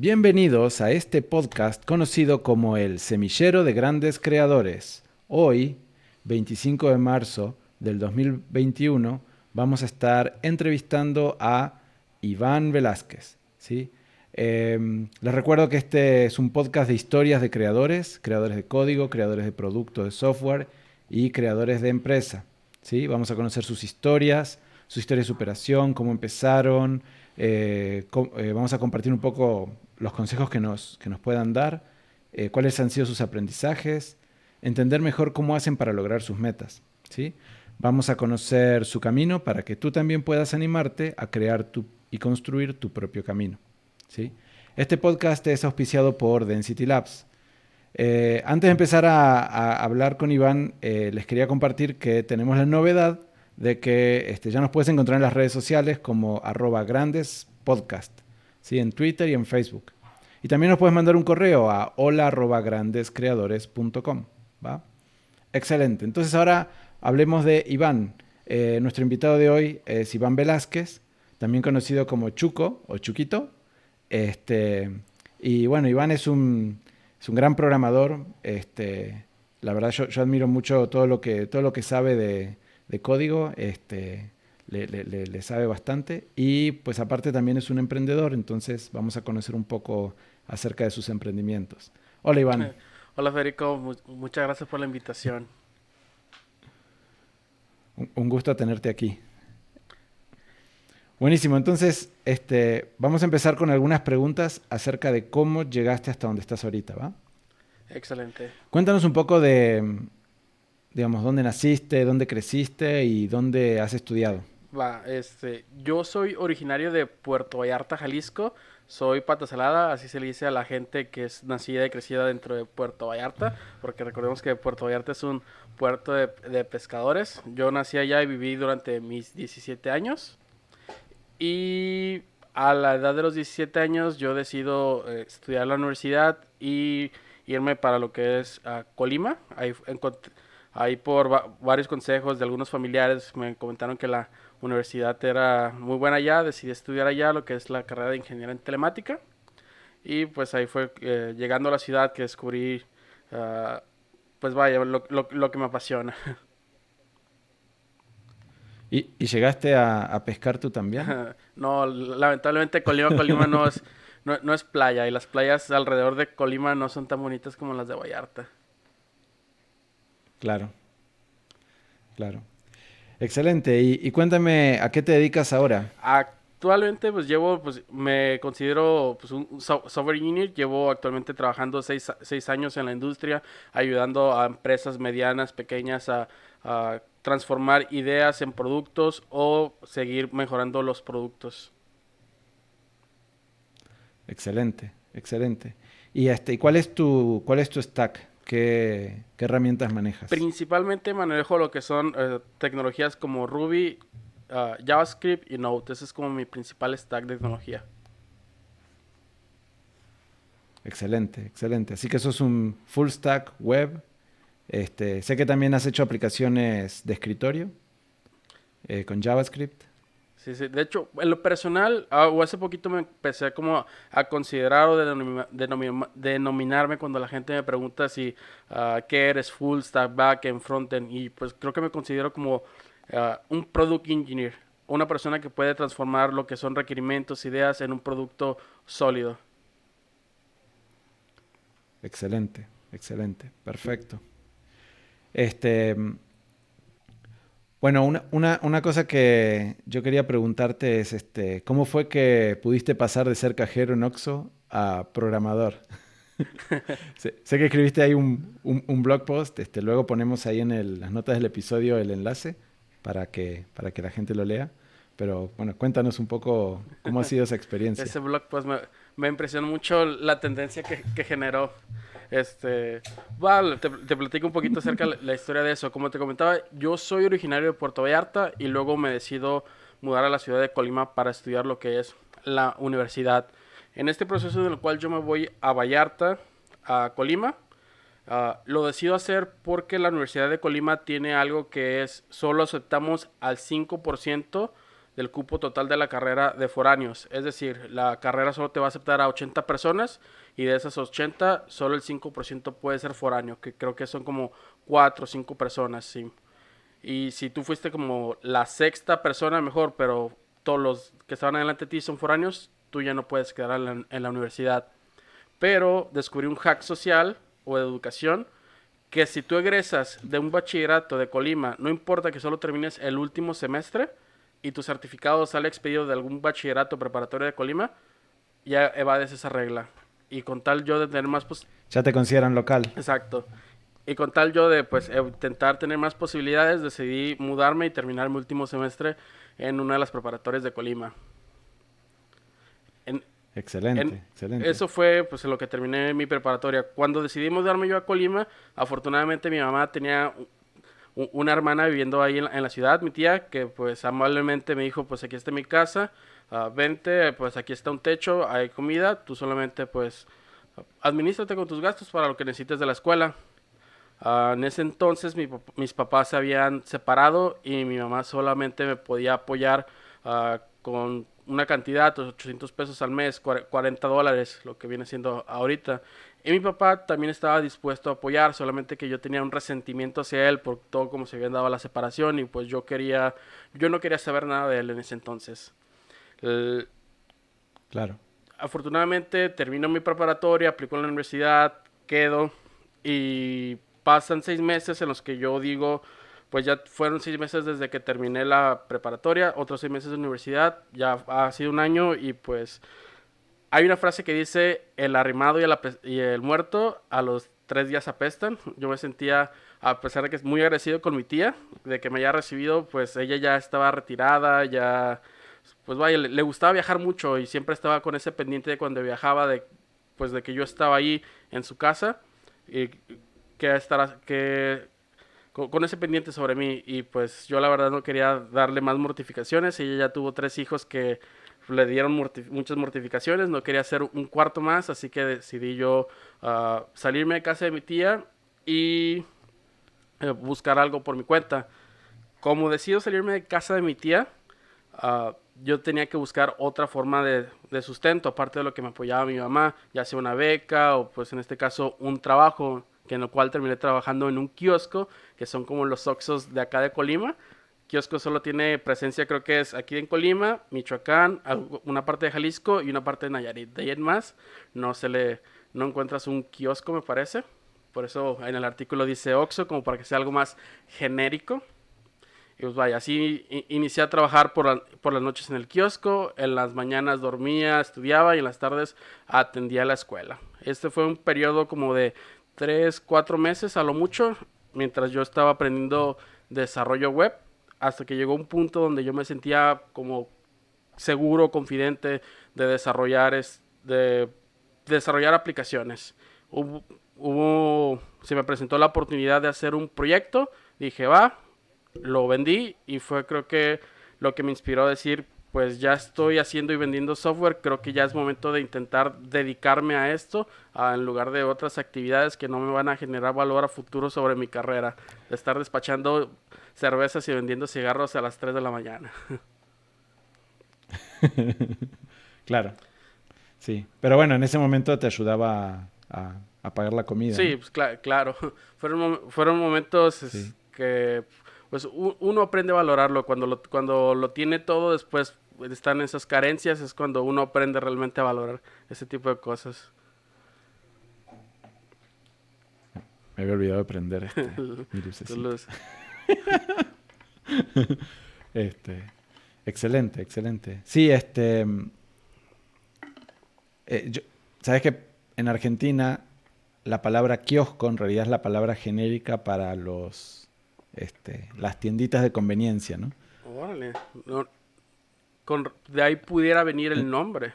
Bienvenidos a este podcast conocido como el Semillero de Grandes Creadores. Hoy, 25 de marzo del 2021, vamos a estar entrevistando a Iván Velázquez. ¿sí? Em, les recuerdo que este es un podcast de historias de creadores, creadores de código, creadores de productos de software y creadores de empresa. ¿sí? Vamos a conocer sus historias, su historia de superación, cómo empezaron. Eh, eh, vamos a compartir un poco los consejos que nos, que nos puedan dar, eh, cuáles han sido sus aprendizajes, entender mejor cómo hacen para lograr sus metas. ¿sí? Vamos a conocer su camino para que tú también puedas animarte a crear tu, y construir tu propio camino. ¿sí? Este podcast es auspiciado por Density Labs. Antes de empezar a, hablar con Iván, les quería compartir que tenemos la novedad de que este, ya nos puedes encontrar en las redes sociales como arroba grandes podcast, ¿sí? en Twitter y en Facebook. Y también nos puedes mandar un correo a hola. ¿va? Excelente. Entonces ahora hablemos de Iván. Eh, nuestro invitado de hoy es Iván Velázquez, también conocido como Chuco o Chuquito. Este, y bueno, Iván es un, es un gran programador. Este, la verdad, yo, yo, admiro mucho todo lo que, todo lo que sabe de, de código. Este, le, le, le, sabe bastante. Y pues aparte también es un emprendedor, entonces vamos a conocer un poco acerca de sus emprendimientos. Hola Iván. Hola Federico, muchas gracias por la invitación. Un, un gusto tenerte aquí. Buenísimo, entonces este, vamos a empezar con algunas preguntas acerca de cómo llegaste hasta donde estás ahorita, ¿va? Excelente. Cuéntanos un poco de, digamos, dónde naciste, dónde creciste y dónde has estudiado. Va, este, yo soy originario de Puerto Vallarta, Jalisco. Soy pata salada, así se le dice a la gente que es nacida y crecida dentro de Puerto Vallarta, porque recordemos que Puerto Vallarta es un puerto de, de pescadores. Yo nací allá y viví durante mis 17 años. Y a la edad de los 17 años yo decido eh, estudiar la universidad y irme para lo que es uh, Colima. Ahí, ahí por va varios consejos de algunos familiares me comentaron que la universidad era muy buena allá. Decidí estudiar allá lo que es la carrera de ingeniería en telemática. Y pues ahí fue eh, llegando a la ciudad que descubrí, uh, pues vaya, lo, lo, lo que me apasiona. ¿Y, y llegaste a, a, pescar tú también? no, lamentablemente Colima, Colima no es, no, no, es playa y las playas alrededor de Colima no son tan bonitas como las de Vallarta. Claro, claro. Excelente. Y, y, cuéntame, ¿a qué te dedicas ahora? Actualmente, pues llevo, pues me considero pues, un software engineer. Llevo actualmente trabajando seis, seis años en la industria, ayudando a empresas medianas, pequeñas a, a transformar ideas en productos o seguir mejorando los productos. Excelente, excelente. ¿Y este, cuál es tu cuál es tu stack? ¿Qué, qué herramientas manejas? Principalmente manejo lo que son eh, tecnologías como Ruby, uh, JavaScript y Node. Ese es como mi principal stack de tecnología. Excelente, excelente. Así que eso es un full stack web este, sé que también has hecho aplicaciones de escritorio eh, con JavaScript. Sí, sí. De hecho, en lo personal, ah, o hace poquito me empecé como a considerar o denomina, denomina, denominarme cuando la gente me pregunta si uh, qué eres full stack, back en frontend. Y pues creo que me considero como uh, un product engineer. Una persona que puede transformar lo que son requerimientos, ideas en un producto sólido. Excelente, excelente, perfecto. Este, bueno, una, una, una, cosa que yo quería preguntarte es, este, ¿cómo fue que pudiste pasar de ser cajero en Oxxo a programador? sé, sé, que escribiste ahí un, un, un, blog post, este, luego ponemos ahí en el, las notas del episodio el enlace para que, para que la gente lo lea. Pero bueno, cuéntanos un poco cómo ha sido esa experiencia. Ese blog post me, me impresionó mucho la tendencia que, generó. Este, vale, te, te, platico un poquito acerca de la historia de eso. Como te comentaba, yo soy originario de Puerto Vallarta y luego me decido mudar a la ciudad de Colima para estudiar lo que es la universidad. En este proceso en el cual yo me voy a Vallarta, a Colima, uh, lo decido hacer porque la Universidad de Colima tiene algo que es solo aceptamos al 5% del cupo total de la carrera de foráneos. Es decir, la carrera solo te va a aceptar a 80 personas y de esas 80 solo el 5% puede ser foráneo, que creo que son como 4 o 5 personas, sí. Y si tú fuiste como la sexta persona, mejor, pero todos los que estaban adelante de ti son foráneos, tú ya no puedes quedar en la, en la universidad. Pero descubrí un hack social o de educación que si tú egresas de un bachillerato de Colima, no importa que solo termines el último semestre y tu certificado sale expedido de algún bachillerato preparatorio de Colima, ya evades esa regla. Y con tal yo de tener más... Pues... Ya te consideran local. Exacto. Y con tal yo de pues intentar tener más posibilidades, decidí mudarme y terminar mi último semestre en una de las preparatorias de Colima. excelente, excelente. Eso fue pues en lo que terminé mi preparatoria. Cuando decidí mudarme yo a Colima, afortunadamente mi mamá tenía una hermana viviendo ahí en la, ciudad, mi tía, que pues amablemente me dijo, pues aquí está mi casa, uh, vente, pues aquí está un techo, hay comida, tú solamente pues administrate con tus gastos para lo que necesites de la escuela. Uh, en ese entonces mis papás se habían separado y mi mamá solamente me podía apoyar uh, con una cantidad, 800 pesos al mes, 40 dólares, lo que viene siendo ahorita. Y mi papá también estaba dispuesto a apoyar, solamente que yo tenía un resentimiento hacia él por todo como se había dado la separación y pues yo quería, yo no quería saber nada de él en ese entonces. claro. Afortunadamente termino mi preparatoria, aplico en la universidad, quedo y pasan seis meses en los que yo digo, pues ya fueron seis meses desde que terminé la preparatoria, otros seis meses de universidad, ya ha sido un año y pues hay una frase que dice, el arrimado y el, muerto a los tres días apestan. Yo me sentía, a pesar de que es muy agradecido con mi tía, de que me haya recibido, pues ella ya estaba retirada, ya, pues vaya, le, gustaba viajar mucho y siempre estaba con ese pendiente de cuando viajaba, de, pues de que yo estaba ahí en su casa y que estar, que con, ese pendiente sobre mí y pues yo la verdad no quería darle más mortificaciones. Ella ya tuvo tres hijos que le dieron muchas mortificaciones, no quería hacer un cuarto más, así que decidí yo uh, salirme de casa de mi tía y eh, buscar algo por mi cuenta. Como decido salirme de casa de mi tía, uh, yo tenía que buscar otra forma de, de, sustento, aparte de lo que me apoyaba mi mamá, ya sea una beca o pues en este caso un trabajo, que en lo cual terminé trabajando en un kiosco, que son como los Oxos de acá de Colima, kiosco solo tiene presencia, creo que es aquí en Colima, Michoacán, una parte de Jalisco y una parte de Nayarit. De ahí en más, no se le, no encuentras un kiosco, me parece. Por eso en el artículo dice Oxo, como para que sea algo más genérico. Y pues vaya, así inicié a trabajar por, por las noches en el kiosco, en las mañanas dormía, estudiaba y en las tardes atendía la escuela. Este fue un periodo como de 3, 4 meses a lo mucho, mientras yo estaba aprendiendo desarrollo web hasta que llegó un punto donde yo me sentía como seguro, confidente de desarrollar, es, de, desarrollar aplicaciones. Hubo, se me presentó la oportunidad de hacer un proyecto, dije, va, lo vendí y fue creo que lo que me inspiró a decir, pues ya estoy haciendo y vendiendo software, creo que ya es momento de intentar dedicarme a esto en lugar de otras actividades que no me van a generar valor a futuro sobre mi carrera, de estar despachando cervezas y vendiendo cigarros a las 3 de la mañana. claro, sí, pero bueno, en ese momento te ayudaba a, pagar la comida. Sí, pues claro, fueron, fueron momentos que pues uno aprende a valorarlo. Cuando lo, cuando lo tiene todo después están esas carencias es cuando uno aprende realmente a valorar ese tipo de cosas. Me había olvidado de prender este excelente excelente. Sí este eh, sabes que en Argentina la palabra kiosco en realidad es la palabra genérica para los este, las tienditas de conveniencia, ¿no? Órale, de ahí pudiera venir el nombre.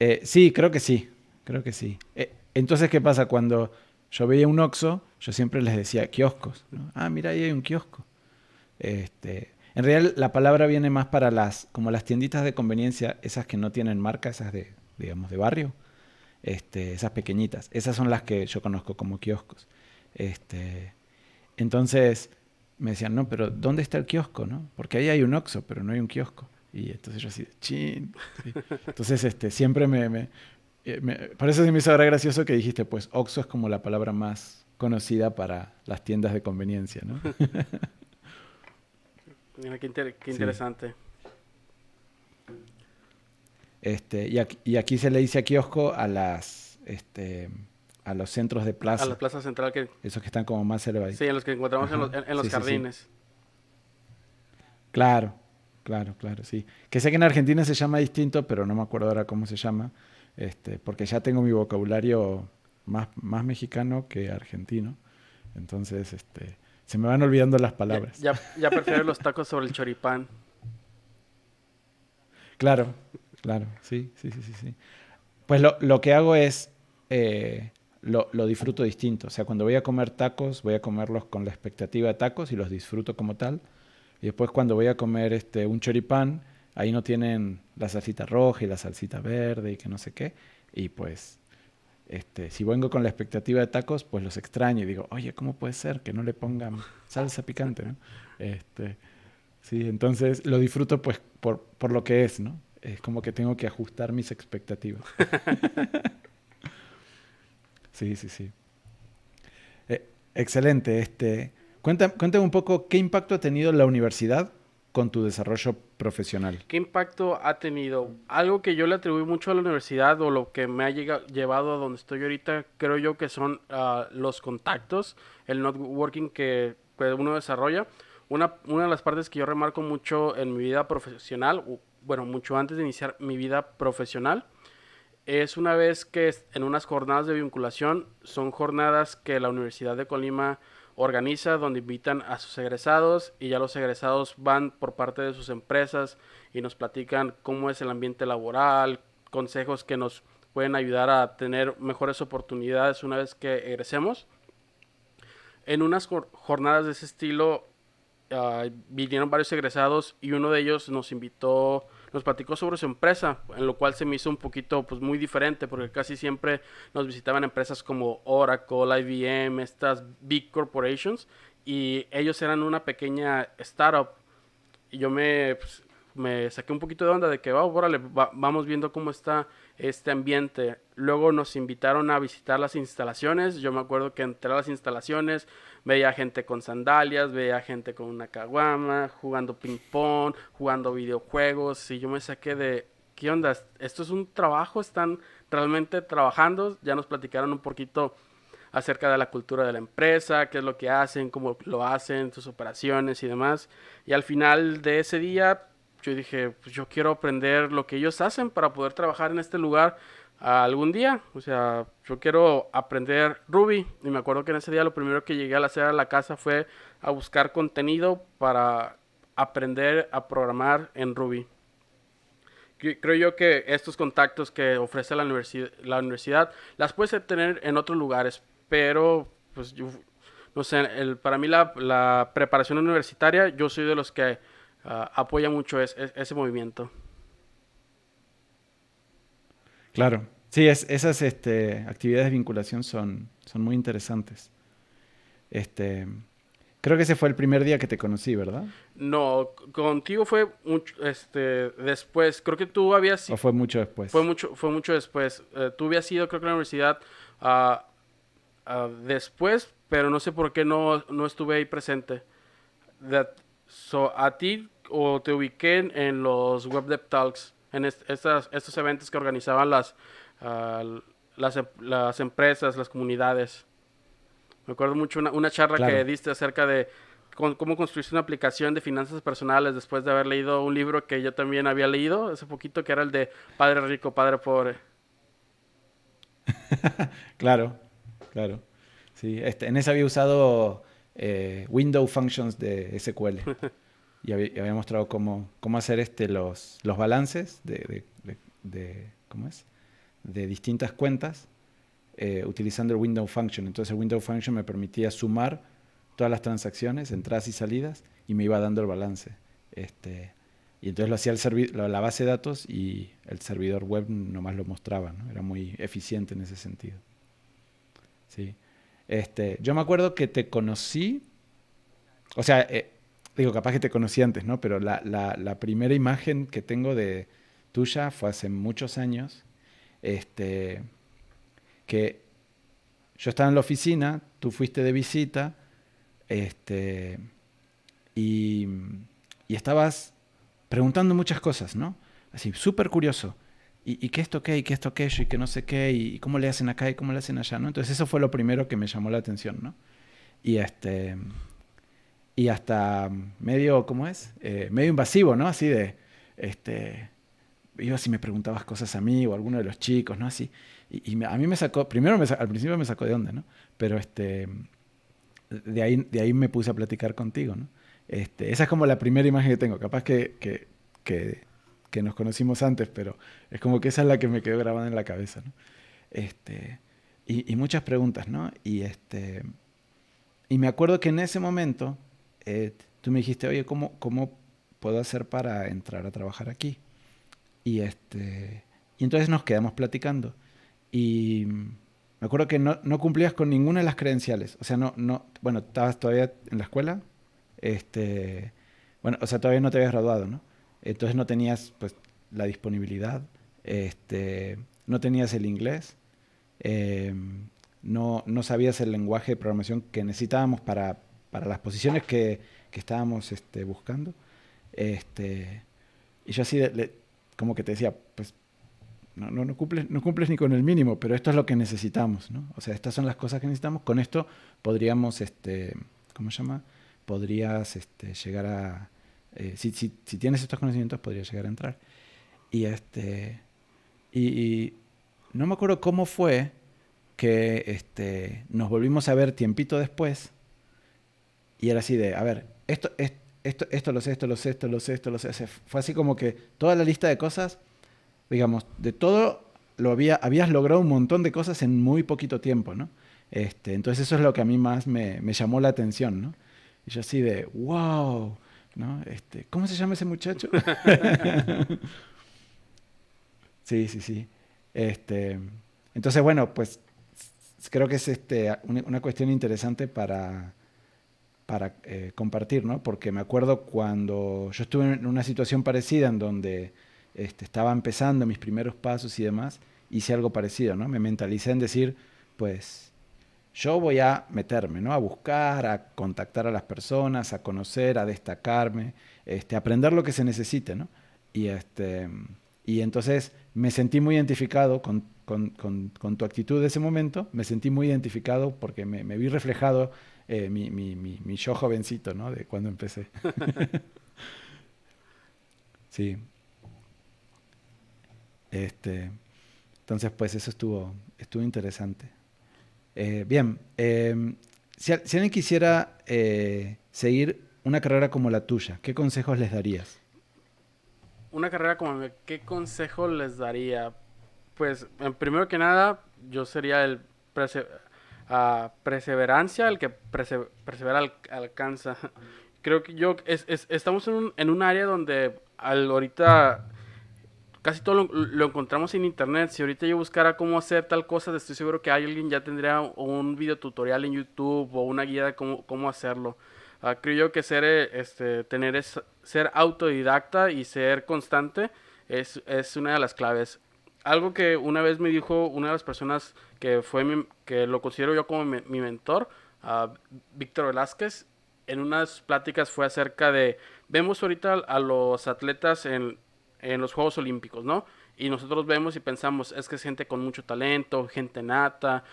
Eh, sí, creo que sí, creo que sí. Eh, entonces, ¿qué pasa? Cuando yo veía un Oxxo, yo siempre les decía kioscos. Ah, mira, ahí hay un kiosco. Este, en realidad la palabra viene más para las, como las tienditas de conveniencia, esas que no tienen marca, esas de, digamos, de barrio, este, esas pequeñitas. Esas son las que yo conozco como kioscos. Este, entonces, me decían, no, pero ¿dónde está el kiosco? ¿no? Porque ahí hay un Oxxo, pero no hay un kiosco. Y entonces yo así, chin. Entonces este, siempre me, eh, me, Por eso se me hizo ahora gracioso que dijiste, pues Oxxo es como la palabra más conocida para las tiendas de conveniencia, ¿no? Mira, qué, interesante. Este, y, aquí, y, aquí, se le dice a kiosco a las... Este, a los centros de plaza. A la plaza central que... Esos que están como más elevados. Sí, en los que encontramos en los, en, los jardines. claro, claro, claro, sí. Que sé que en Argentina se llama distinto, pero no me acuerdo ahora cómo se llama, este, porque ya tengo mi vocabulario más, más mexicano que argentino. Entonces, este, se me van olvidando las palabras. Ya, ya, prefiero los tacos sobre el choripán. Claro, claro, sí, sí, sí, sí. Pues lo, lo que hago es, eh, lo, lo, disfruto distinto. O sea, cuando voy a comer tacos, voy a comerlos con la expectativa de tacos y los disfruto como tal. Y después cuando voy a comer este, un choripán, ahí no tienen la salsita roja y la salsita verde y que no sé qué. Y pues, este, si vengo con la expectativa de tacos, pues los extraño y digo, oye, ¿cómo puede ser que no le pongan salsa picante? ¿no? Este, sí, entonces lo disfruto pues por, por lo que es, ¿no? Es como que tengo que ajustar mis expectativas. Sí, sí, sí. Eh, excelente. Este, cuéntame, cuéntame un poco qué impacto ha tenido la universidad con tu desarrollo profesional. ¿Qué impacto ha tenido? Algo que yo le atribuí mucho a la universidad o lo que me ha llegado, llevado a donde estoy ahorita, creo yo que son uh, los contactos, el networking que, que uno desarrolla. Una, una, de las partes que yo remarco mucho en mi vida profesional, bueno, mucho antes de iniciar mi vida profesional, es una vez que en unas jornadas de vinculación, son jornadas que la Universidad de Colima organiza donde invitan a sus egresados y ya los egresados van por parte de sus empresas y nos platican cómo es el ambiente laboral, consejos que nos pueden ayudar a tener mejores oportunidades una vez que egresemos. En unas jornadas de ese estilo uh, vinieron varios egresados y uno de ellos nos invitó nos platicó sobre su empresa, en lo cual se me hizo un poquito pues muy diferente porque casi siempre nos visitaban empresas como Oracle, IBM, estas big corporations y ellos eran una pequeña startup. Y yo me, pues, me saqué un poquito de onda de que oh, vamos viendo cómo está este ambiente. Luego nos invitaron a visitar las instalaciones. Yo me acuerdo que entré a las instalaciones, Veía gente con sandalias, veía gente con una caguama, jugando ping pong, jugando videojuegos. Y yo me saqué de, ¿qué onda? ¿Esto es un trabajo? ¿Están realmente trabajando? Ya nos platicaron un poquito acerca de la cultura de la empresa, qué es lo que hacen, cómo lo hacen, sus operaciones y demás. Y al final de ese día, yo dije, pues yo quiero aprender lo que ellos hacen para poder trabajar en este lugar algún día. O sea, yo quiero aprender Ruby. Y me acuerdo que en ese día lo primero que llegué a hacer a la casa fue a buscar contenido para aprender a programar en Ruby. Creo yo que estos contactos que ofrece la, universidad, la universidad las puedes tener en otros lugares, pero pues no sé, el, para mí la, la, preparación universitaria, yo soy de los que uh, apoya mucho ese movimiento. Claro, sí, es, esas este, actividades de vinculación son, son muy interesantes. Este, creo que ese fue el primer día que te conocí, ¿verdad? No, contigo fue mucho, este, después. Creo que tú habías... ¿O fue mucho después? Fue mucho, fue mucho después. Uh, tú habías ido, creo que a la universidad uh, uh, después, pero no sé por qué no, no estuve ahí presente. That, so, a ti o te ubiqué en, en los Web Dev Talks en estas, estos eventos que organizaban las, uh, las, em, las, empresas, las comunidades. Me acuerdo mucho una, una charla que diste acerca de cómo construirse una aplicación de finanzas personales después de haber leído un libro que yo también había leído hace poquito, que era el de Padre Rico, Padre Pobre. claro, claro. Sí, este, en ese había usado eh, Window Functions de SQL. y había, mostrado cómo, cómo, hacer este, los, los balances de, de, ¿cómo es? de distintas cuentas eh, utilizando el window function. Entonces el window function me permitía sumar todas las transacciones, entradas y salidas, y me iba dando el balance. Este, y entonces lo hacía el la base de datos y el servidor web nomás lo mostraba. ¿no? Era muy eficiente en ese sentido. Sí. Este, yo me acuerdo que te conocí o sea, eh, digo, capaz que te conocí antes, ¿no? Pero la, la, primera imagen que tengo de tuya fue hace muchos años, este, que yo estaba en la oficina, tú fuiste de visita, este, y, y estabas preguntando muchas cosas, ¿no? Así, súper curioso. ¿Y, ¿Y, qué esto qué? ¿Y qué esto qué? ¿Y qué no sé qué? ¿Y cómo le hacen acá? ¿Y cómo le hacen allá? ¿no? Entonces eso fue lo primero que me llamó la atención, ¿no? Y este... Y hasta medio, ¿cómo es? Eh, medio invasivo, ¿no? Así de, este... Iba si me preguntabas cosas a mí o a alguno de los chicos, ¿no? Así. Y, a mí me sacó, primero al principio me sacó de onda, ¿no? Pero este... De ahí, de ahí me puse a platicar contigo, ¿no? Este, esa es como la primera imagen que tengo. Capaz que, que, que, que, nos conocimos antes, pero es como que esa es la que me quedó grabada en la cabeza. ¿no? Este, y, muchas preguntas, ¿no? Y, este, y me acuerdo que en ese momento eh, tú me dijiste, oye, ¿cómo, ¿cómo puedo hacer para entrar a trabajar aquí? Y, este, y entonces nos quedamos platicando. Y me acuerdo que no, no, cumplías con ninguna de las credenciales. O sea, no, no, bueno, estabas todavía en la escuela, este, bueno, o sea, todavía no te habías graduado, ¿no? Entonces no tenías pues la disponibilidad, este, no tenías el inglés, eh, no, no, sabías el lenguaje de programación que necesitábamos para, para las posiciones que, que estábamos este, buscando. Este, y yo así, como que te decía, pues no, no, no, cumples, no cumples ni con el mínimo, pero esto es lo que necesitamos, ¿no? O sea, estas son las cosas que necesitamos. Con esto podríamos, este, ¿cómo se llama? podrías este, llegar a... Eh, si, si, si, tienes estos conocimientos, podrías llegar a entrar. Y, este, y, no me acuerdo cómo fue que este, nos volvimos a ver tiempito después y era así de, a ver, esto, esto, esto lo sé, esto lo sé, esto lo sé, esto lo sé. Fue así como que toda la lista de cosas, digamos, de todo lo había, habías logrado un montón de cosas en muy poquito tiempo, ¿no? Este, entonces eso es lo que a mí más me, me llamó la atención, ¿no? Y yo así de, wow, ¿no? Este, ¿Cómo se llama ese muchacho? sí, sí, sí. Este, entonces, bueno, pues creo que es este, una, cuestión interesante para, para eh, compartir, ¿no? Porque me acuerdo cuando yo estuve en una situación parecida en donde este, estaba empezando mis primeros pasos y demás, hice algo parecido, ¿no? Me mentalicé en decir, pues yo voy a meterme, ¿no? A buscar, a contactar a las personas, a conocer, a destacarme, este, aprender lo que se necesite, ¿no? Y, este, y entonces me sentí muy identificado con, con, con, tu actitud de ese momento, me sentí muy identificado porque me, me vi reflejado eh, mi, mi, mi, mi, yo jovencito, ¿no? De cuando empecé. sí. Este, entonces, pues eso estuvo, estuvo interesante. Eh, bien, em, si, alguien quisiera eh, seguir una carrera como la tuya, ¿qué consejos les darías? Una carrera como ¿qué consejo les daría? Pues, primero que nada, yo sería el uh, perseverancia, el que persevera alcanza. Creo que yo, estamos en un, en un área donde al ahorita casi todo lo, encontramos en internet. Si ahorita yo buscara cómo hacer tal cosa, estoy seguro que alguien ya tendría un video tutorial en YouTube o una guía de cómo, cómo hacerlo. Uh, creo yo que ser, eh, este, tener es, ser autodidacta y ser constante es, es, una de las claves. Algo que una vez me dijo una de las personas que fue mi, que lo considero yo como mi, mentor, uh, Víctor Velázquez, en unas pláticas fue acerca de, vemos ahorita a los atletas en, en los Juegos Olímpicos, ¿no? Y nosotros vemos y pensamos, es que es gente con mucho talento, gente nata,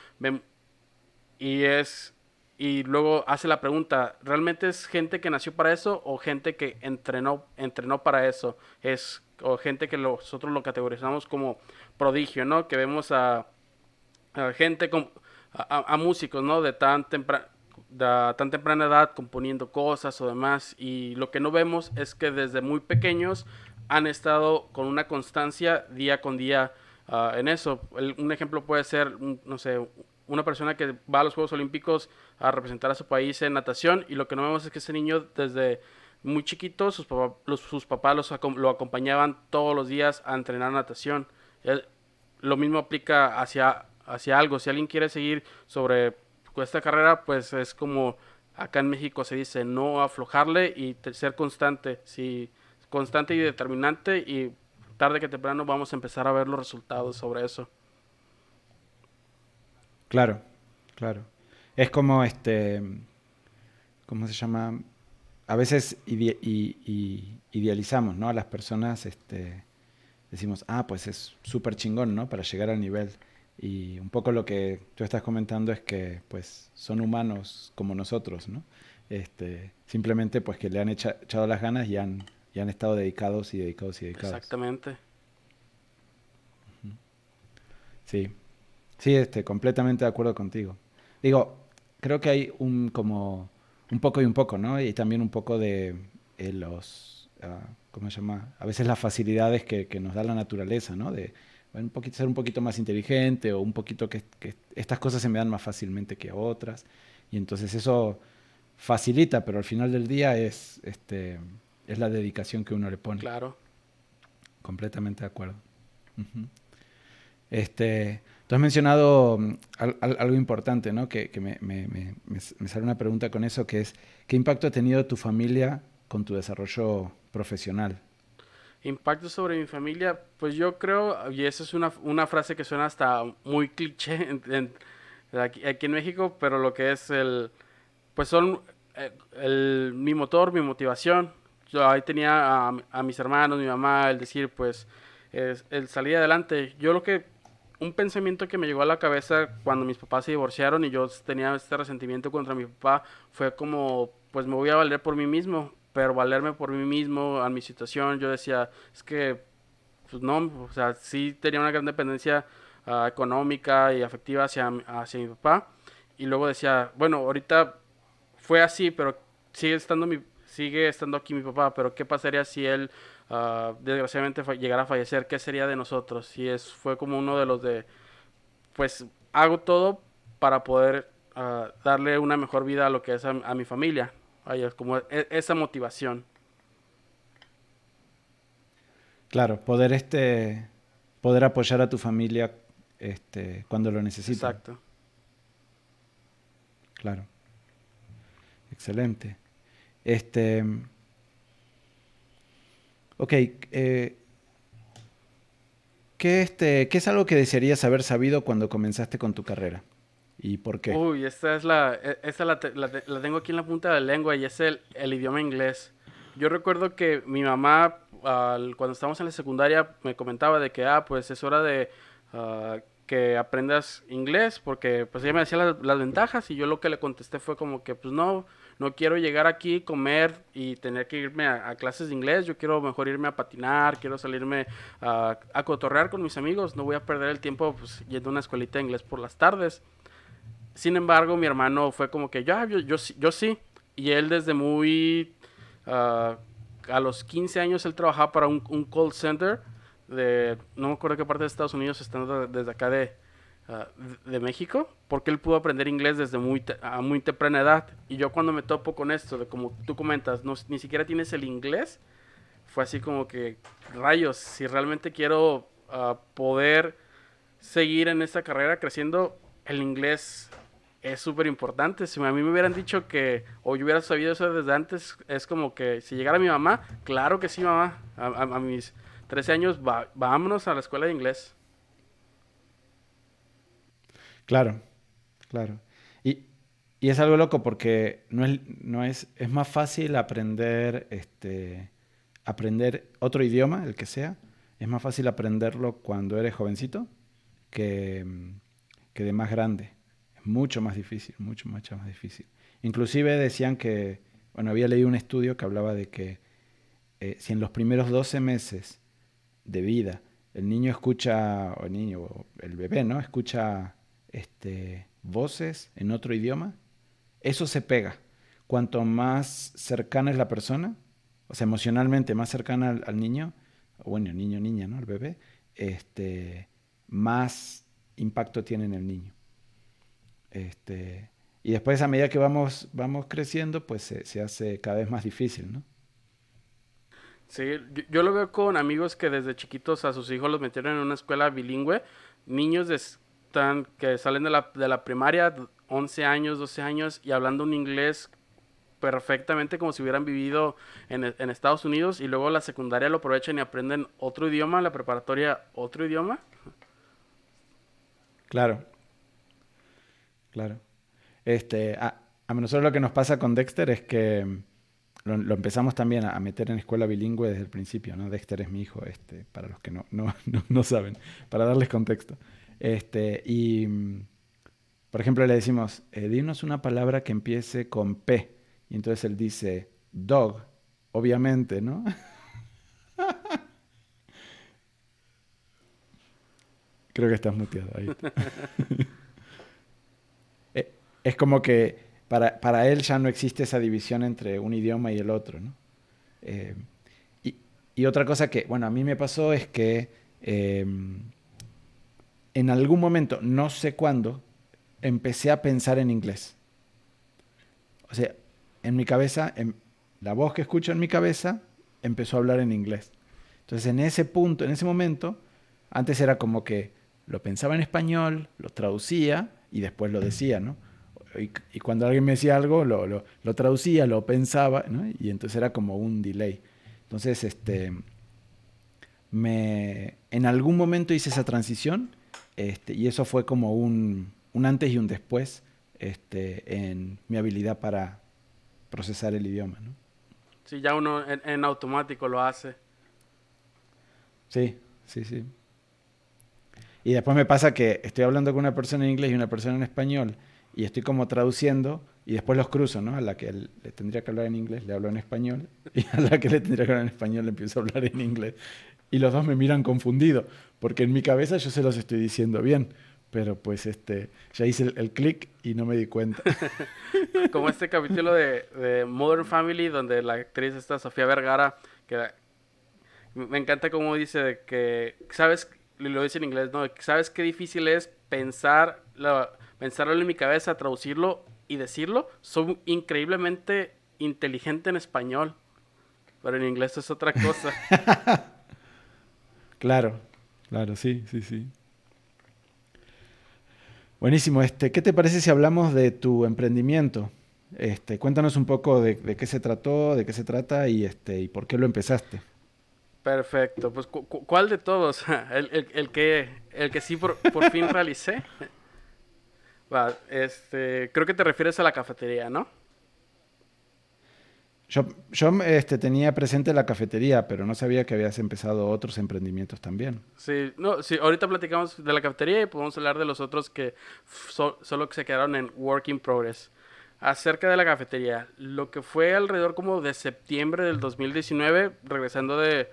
y es y luego hace la pregunta, ¿realmente es gente que nació para eso o gente que entrenó entrenó para eso? Es o gente que nosotros lo categorizamos como prodigio, ¿no? Que vemos a, gente con a, músicos, ¿no? De tan temprana de tan temprana edad componiendo cosas o demás y lo que no vemos es que desde muy pequeños han estado con una constancia día con día ah, en eso. un ejemplo puede ser, no sé, una persona que va a los Juegos Olímpicos a representar a su país en natación y lo que no vemos es que ese niño desde muy chiquito sus, sus papás los, lo acompañaban todos los días a entrenar natación. lo mismo aplica hacia, hacia algo. Si alguien quiere seguir sobre esta carrera, pues es como acá en México se dice no aflojarle y ser constante, sí, constante y determinante y tarde que temprano vamos a empezar a ver los resultados sobre eso. Claro, claro. Es como este, ¿cómo se llama? A veces idealizamos, ¿no? A las personas, este, decimos, ah, pues es súper chingón, ¿no? Para llegar al nivel. Y un poco lo que tú estás comentando es que, pues, son humanos como nosotros, ¿no? Este, simplemente, pues, que le han echado las ganas y han, y han estado dedicados y dedicados y dedicados. Exactamente. Sí, sí, este, completamente de acuerdo contigo. Digo, creo que hay un como un poco y un poco, ¿no? Y también un poco de eh, los, uh, ¿cómo se llama? A veces las facilidades que, que, nos da la naturaleza, ¿no? De un poquito, ser un poquito más inteligente o un poquito que, que estas cosas se me dan más fácilmente que otras. Y entonces eso facilita, pero al final del día es, este, es la dedicación que uno le pone. Claro. Completamente de acuerdo. Este, tú has mencionado mm, algo importante, ¿no? Que, me, sale una pregunta con eso, que es, ¿qué impacto ha tenido tu familia con tu desarrollo profesional? Impacto sobre mi familia, pues yo creo, y esa es una, frase que suena hasta muy cliché aquí, en México, pero lo que es el, pues son eh, mi motor, mi motivación. Yo ahí tenía a, mis hermanos, mi mamá, el decir, pues, el salir adelante. Yo lo que un pensamiento que me llegó a la cabeza cuando mis papás se divorciaron y yo tenía este resentimiento contra mi papá fue como, pues me voy a valer por mí mismo, pero valerme por mí mismo, a mi situación, yo decía, es que, pues no, o sea, sí tenía una gran dependencia ah, económica y afectiva hacia, hacia mi papá. Y luego decía, bueno, ahorita fue así, pero sigue estando mi, sigue estando aquí mi papá, pero ¿qué pasaría si él uh, desgraciadamente llegara a fallecer? ¿Qué sería de nosotros? Y es, fue como uno de los de, pues hago todo para poder uh, darle una mejor vida a lo que es a, mi familia. es como e, esa motivación. Claro, poder este poder apoyar a tu familia este, cuando lo necesitas. Exacto. Claro. Excelente. Este. Ok. Eh, ¿qué, este, ¿Qué es algo que desearías haber sabido cuando comenzaste con tu carrera? ¿Y por qué? Uy, esta es la, e, esta la, la, tengo aquí en la punta de la lengua y es el, el idioma inglés. Yo recuerdo que mi mamá, cuando estábamos en la secundaria, me comentaba de que, ah, pues es hora de uh, que aprendas inglés, porque pues ella me decía las, ventajas y yo lo que le contesté fue como que, pues no, no quiero llegar aquí, comer y tener que irme a, clases de inglés, yo quiero mejor irme a patinar, quiero salirme a, cotorrear con mis amigos, no voy a perder el tiempo pues, yendo a una escuelita de inglés por las tardes. Sin embargo, mi hermano fue como que yo, yo, yo, yo sí, y él desde muy... Uh, a los 15 años él trabajaba para un, un call center de, no me acuerdo qué parte de Estados Unidos, estando desde acá de, Ah, de México, porque él pudo aprender inglés desde muy a muy temprana edad. Y yo cuando me topo con esto, de como tú comentas, no, ni siquiera tienes el inglés, fue así como que, rayos, si realmente quiero ah, poder seguir en esta carrera creciendo, el inglés es súper importante. Si a mí me hubieran dicho que, o yo hubiera sabido eso desde antes, es como que si llegara mi mamá, claro que sí, mamá, a, mis 13 años, vámonos a la escuela de inglés. Claro, claro. Y, y, es algo loco porque no es, no es, es más fácil aprender, este, aprender otro idioma, el que sea, es más fácil aprenderlo cuando eres jovencito que, que de más grande. Es mucho más difícil, mucho, mucho más difícil. Inclusive decían que, bueno, había leído un estudio que hablaba de que eh, si en los primeros 12 meses de vida el niño escucha, o el niño, o el bebé, ¿no? Escucha este, voces en otro idioma, eso se pega. Cuanto más cercana es la persona, o sea, emocionalmente más cercana al, niño, bueno, niño, niña, ¿no? El bebé, este, más impacto tiene en el niño. Este, y después, a medida que vamos, vamos creciendo, pues se, hace cada vez más difícil, ¿no? Sí, yo, lo veo con amigos que desde chiquitos a sus hijos los metieron en una escuela bilingüe, niños de que salen de la, de la primaria, 11 años, 12 años, y hablando un inglés perfectamente como si hubieran vivido en, en, Estados Unidos y luego la secundaria lo aprovechan y aprenden otro idioma, la preparatoria otro idioma. Claro. Claro. Este, a, a nosotros lo que nos pasa con Dexter es que lo, empezamos también a, meter en escuela bilingüe desde el principio, ¿no? Dexter es mi hijo, este, para los que no, no, no, saben, para darles contexto. Este, y, por ejemplo, le decimos, eh, dinos una palabra que empiece con P. Y entonces él dice, dog, obviamente, ¿no? Creo que estás muteado ahí. Eh, es como que para, él ya no existe esa división entre un idioma y el otro. ¿no? Eh, y, otra cosa que, bueno, a mí me pasó es que em, en algún momento, no sé cuándo, empecé a pensar en inglés. O sea, en mi cabeza, en, la voz que escucho en mi cabeza empezó a hablar en inglés. Entonces, en ese punto, en ese momento, antes era como que lo pensaba en español, lo traducía y después lo decía, ¿no? y, cuando alguien me decía algo, lo, lo, traducía, lo pensaba, ¿no? y entonces era como un delay. Entonces, este, me, en algún momento hice esa transición este, y eso fue como un, un antes y un después este, en mi habilidad para procesar el idioma. ¿no? Sí, ya uno en automático lo hace. Sí, sí, sí. Y después me pasa que estoy hablando con una persona en inglés y una persona en español y estoy como traduciendo y después los cruzo, ¿no? A la que le tendría que hablar en inglés le hablo en español y a la que le tendría que hablar en español le empiezo a hablar en inglés. Y los dos me miran confundido, porque en mi cabeza yo se los estoy diciendo bien, pero pues este, ya hice el, clic y no me di cuenta. Como este capítulo de, de, Modern Family donde la actriz esta Sofía Vergara, que me encanta cómo dice que, ¿sabes? Lo dice en inglés, ¿no? ¿Sabes qué difícil es pensar la pensarlo en mi cabeza, traducirlo y decirlo, soy increíblemente inteligente en español. Pero en inglés es otra cosa. claro, claro, sí, sí, sí. Buenísimo. Este, ¿Qué te parece si hablamos de tu emprendimiento? Este, cuéntanos un poco de, qué se trató, de qué se trata y, este, y por qué lo empezaste. Perfecto. Pues, ¿cuál de todos? el, que, el que sí por, por fin realicé. Va, este, creo que te refieres a la cafetería, ¿no? Yo, yo este, tenía presente la cafetería, pero no sabía que habías empezado otros emprendimientos también. Sí, no, sí, ahorita platicamos de la cafetería y podemos hablar de los otros que solo que se quedaron en work in progress. Acerca de la cafetería, lo que fue alrededor como de septiembre del 2019, regresando de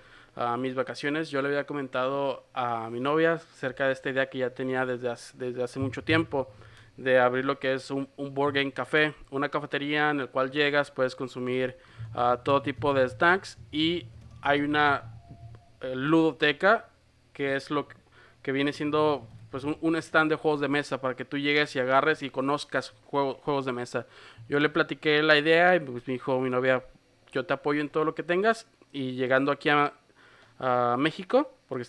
mis vacaciones, yo le había comentado a mi novia acerca de esta idea que ya tenía desde desde hace mucho tiempo de abrir lo que es un, un board game café, una cafetería en el cual llegas, puedes consumir uh, todo tipo de snacks y hay una eh, ludoteca que es lo que, viene siendo pues un, stand de juegos de mesa para que tú llegues y agarres y conozcas juegos de mesa. Yo le platiqué la idea y pues me dijo mi novia, yo te apoyo en todo lo que tengas y llegando aquí a, México, porque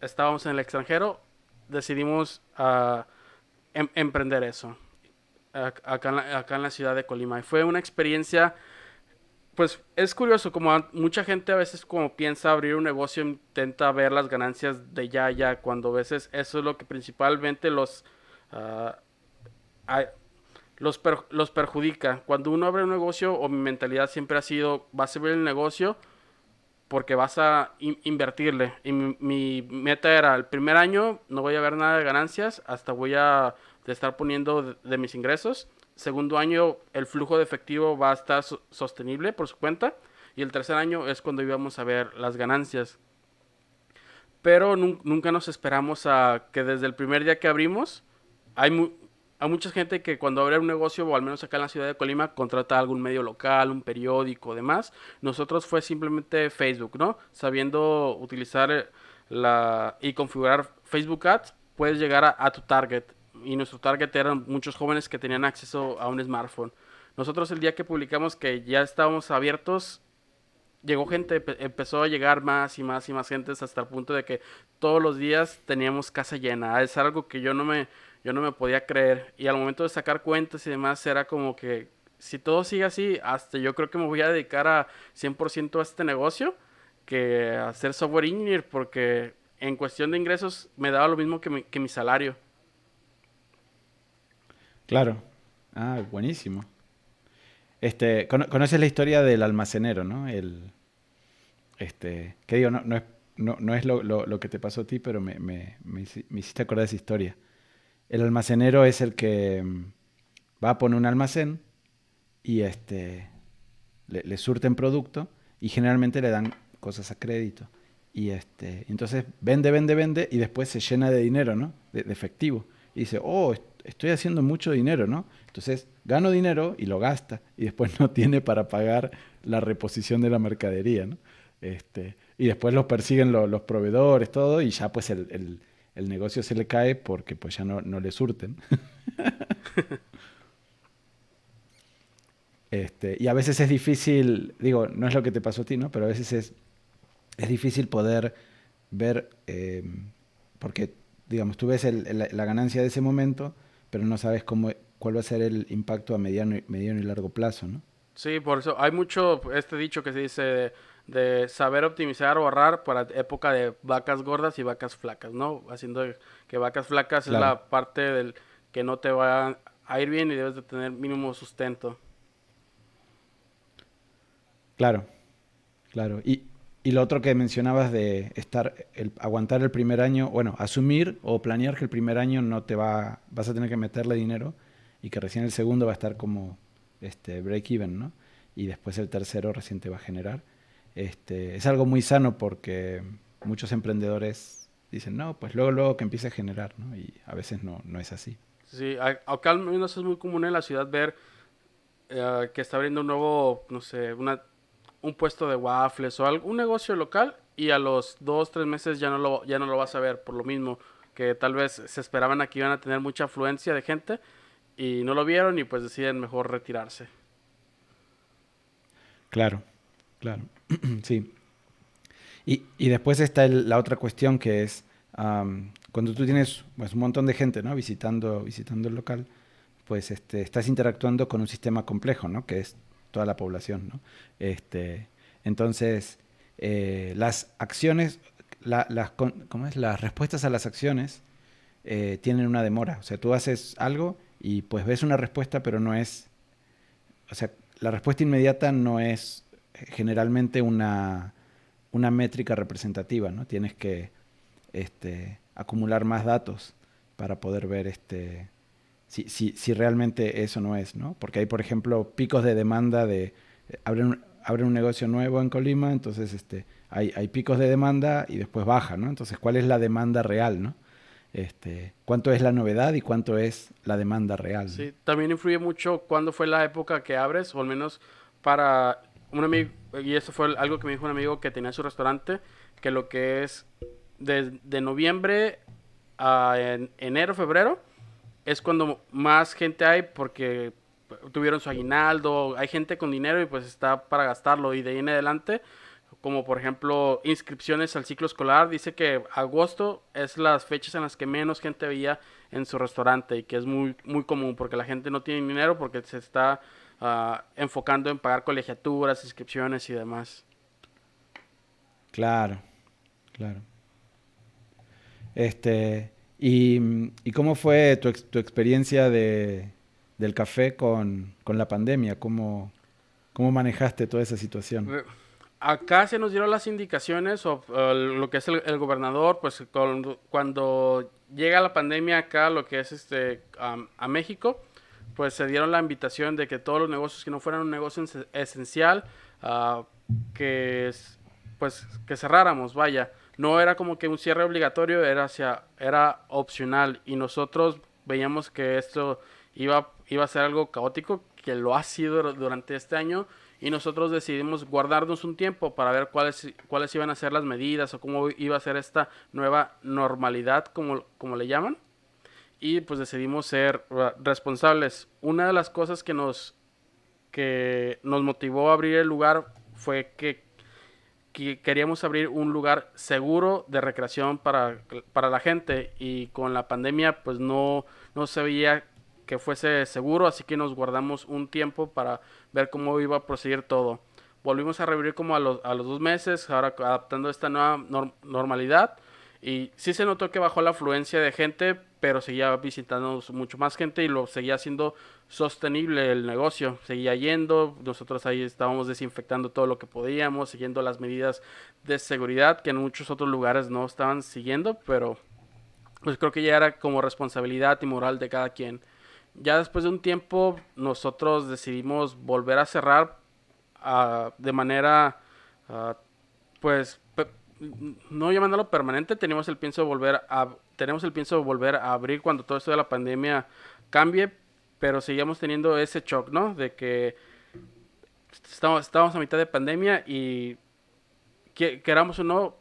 estábamos en el extranjero, decidimos uh, Em, emprender eso acá en, la, acá en la ciudad de Colima. Y fue una experiencia, pues es curioso, como mucha gente a veces como piensa abrir un negocio, intenta ver las ganancias de ya ya, cuando a veces eso es lo que principalmente los, uh, los, los perjudica. Cuando uno abre un negocio, o mi mentalidad siempre ha sido, vas a abrir el negocio porque vas a invertirle. Y mi, meta era, el primer año no voy a ver nada de ganancias, hasta voy a estar poniendo de, mis ingresos. Segundo año, el flujo de efectivo va a estar sostenible por su cuenta. Y el tercer año es cuando íbamos a ver las ganancias. Pero nunca nos esperamos a que desde el primer día que abrimos, hay, hay mucha gente que cuando abre un negocio, o al menos acá en la ciudad de Colima, contrata algún medio local, un periódico, demás. Nosotros fue simplemente Facebook, ¿no? Sabiendo utilizar eh, la y configurar Facebook Ads, puedes llegar a, tu target. Y nuestro target eran muchos jóvenes que tenían acceso a un smartphone. Nosotros el día que publicamos que ya estábamos abiertos, llegó gente, empezó a llegar más y más y más gente hasta el punto de que todos los días teníamos casa llena. Es algo que yo no me yo no me podía creer. Y al momento de sacar cuentas y demás, era como que si todo sigue así, hasta yo creo que me voy a dedicar a 100% a este negocio que a ser software engineer porque en cuestión de ingresos me daba lo mismo que mi, que mi salario. Claro. Ah, buenísimo. Este, conoces la historia del almacenero, ¿no? El, este, que digo, no, no es, no, no es lo, lo, lo, que te pasó a ti, pero me, me, me, hiciste acordar de esa historia. El almacenero es el que mm, va a poner un almacén y este, le, le surten producto y generalmente le dan cosas a crédito. Y este, entonces vende, vende, vende y después se llena de dinero, ¿no? De, efectivo. Y dice, oh, estoy haciendo mucho dinero, ¿no? Entonces gano dinero y lo gasta y después no tiene para pagar la reposición de la mercadería, ¿no? Este, y después los persiguen los proveedores, todo, y ya pues el, el, negocio se le cae porque pues ya no, no le surten. este, y a veces es difícil, digo, no es lo que te pasó a ti, ¿no? Pero a veces es, es difícil poder ver, eh, porque, digamos, tú ves el, la ganancia de ese momento, pero no sabes cómo, cuál va a ser el impacto a mediano, mediano y largo plazo, ¿no? Sí, por eso hay mucho este dicho que se dice de, saber optimizar o ahorrar para época de vacas gordas y vacas flacas, ¿no? Haciendo que vacas flacas es la parte del que no te va a ir bien y debes de tener mínimo sustento. Claro, claro. Y, y lo otro que mencionabas de estar, el, aguantar el primer año, bueno, asumir o planear que el primer año no te va, vas a tener que meterle dinero y que recién el segundo va a estar como este break even, ¿no? Y después el tercero recién te va a generar. Este, es algo muy sano porque muchos emprendedores dicen, no, pues luego, luego que empiece a generar, ¿no? Y a veces no, no es así. Sí, acá al menos es muy común en la ciudad ver eh, que está abriendo un nuevo, no sé, una un puesto de waffles o algún negocio local y a los dos, tres meses ya no lo, ya no lo vas a ver por lo mismo que tal vez se esperaban aquí iban a tener mucha afluencia de gente y no lo vieron y pues deciden mejor retirarse. Claro, claro, sí. Y, y, después está la otra cuestión que es cuando tú tienes pues, un montón de gente ¿no? visitando, visitando el local, pues este, estás interactuando con un sistema complejo, ¿no? que es toda la población. ¿no? Este, entonces, eh, las acciones, la, las, ¿cómo es? las respuestas a las acciones eh, tienen una demora. O sea, tú haces algo y pues ves una respuesta, pero no es, o sea, la respuesta inmediata no es generalmente una, una métrica representativa, ¿no? Tienes que este, acumular más datos para poder ver este, si, si, si realmente eso no es, ¿no? Porque hay, por ejemplo, picos de demanda de... abren, un, abren un negocio nuevo en Colima, entonces este, hay, hay picos de demanda y después baja, ¿no? Entonces, ¿cuál es la demanda real, no? Este, cuánto es la novedad y cuánto es la demanda real. Sí, también influye mucho cuándo fue la época que abres, o al menos para un amigo, y eso fue algo que me dijo un amigo que tenía su restaurante, que lo que es de, de noviembre a en, enero, febrero, es cuando más gente hay porque tuvieron su aguinaldo, hay gente con dinero y pues está para gastarlo. Y de ahí en adelante, como por ejemplo inscripciones al ciclo escolar, dice que agosto es las fechas en las que menos gente veía en su restaurante y que es muy, muy común porque la gente no tiene dinero porque se está uh, enfocando en pagar colegiaturas, inscripciones y demás. Claro, claro. Este, ¿Y, y cómo fue tu, tu experiencia de, del café con, con, la pandemia? ¿Cómo, ¿Cómo manejaste toda esa situación? Eh, acá se nos dieron las indicaciones, o uh, lo que es el, el gobernador, pues con, cuando llega la pandemia acá, lo que es este um, a México, pues se dieron la invitación de que todos los negocios que no fueran un negocio esencial, uh, que pues que cerráramos, vaya. No era como que un cierre obligatorio, era, hacia, era opcional. Y nosotros veíamos que esto iba, iba a ser algo caótico, que lo ha sido durante este año. Y nosotros decidimos guardarnos un tiempo para ver cuáles, cuáles iban a ser las medidas o cómo iba a ser esta nueva normalidad, como, como le llaman. Y pues decidimos ser responsables. Una de las cosas que nos, que nos motivó a abrir el lugar fue que que queríamos abrir un lugar seguro de recreación para, para la gente y con la pandemia pues no, no se veía que fuese seguro, así que nos guardamos un tiempo para ver cómo iba a proceder todo. Volvimos a revivir como a los, a los dos meses, ahora adaptando esta nueva normalidad. Y sí se notó que bajó la afluencia de gente, pero seguía visitando mucho más gente y lo seguía haciendo sostenible el negocio. Seguía yendo, nosotros ahí estábamos desinfectando todo lo que podíamos, siguiendo las medidas de seguridad que en muchos otros lugares no estaban siguiendo, pero pues creo que ya era como responsabilidad y moral de cada quien. Ya después de un tiempo nosotros decidimos volver a cerrar uh, de manera, uh, pues, no llamándolo permanente, teníamos el pienso de volver a tenemos el pienso de volver a abrir cuando todo esto de la pandemia cambie, pero seguíamos teniendo ese shock, ¿no? De que estamos, estamos a mitad de pandemia y que, queramos o no,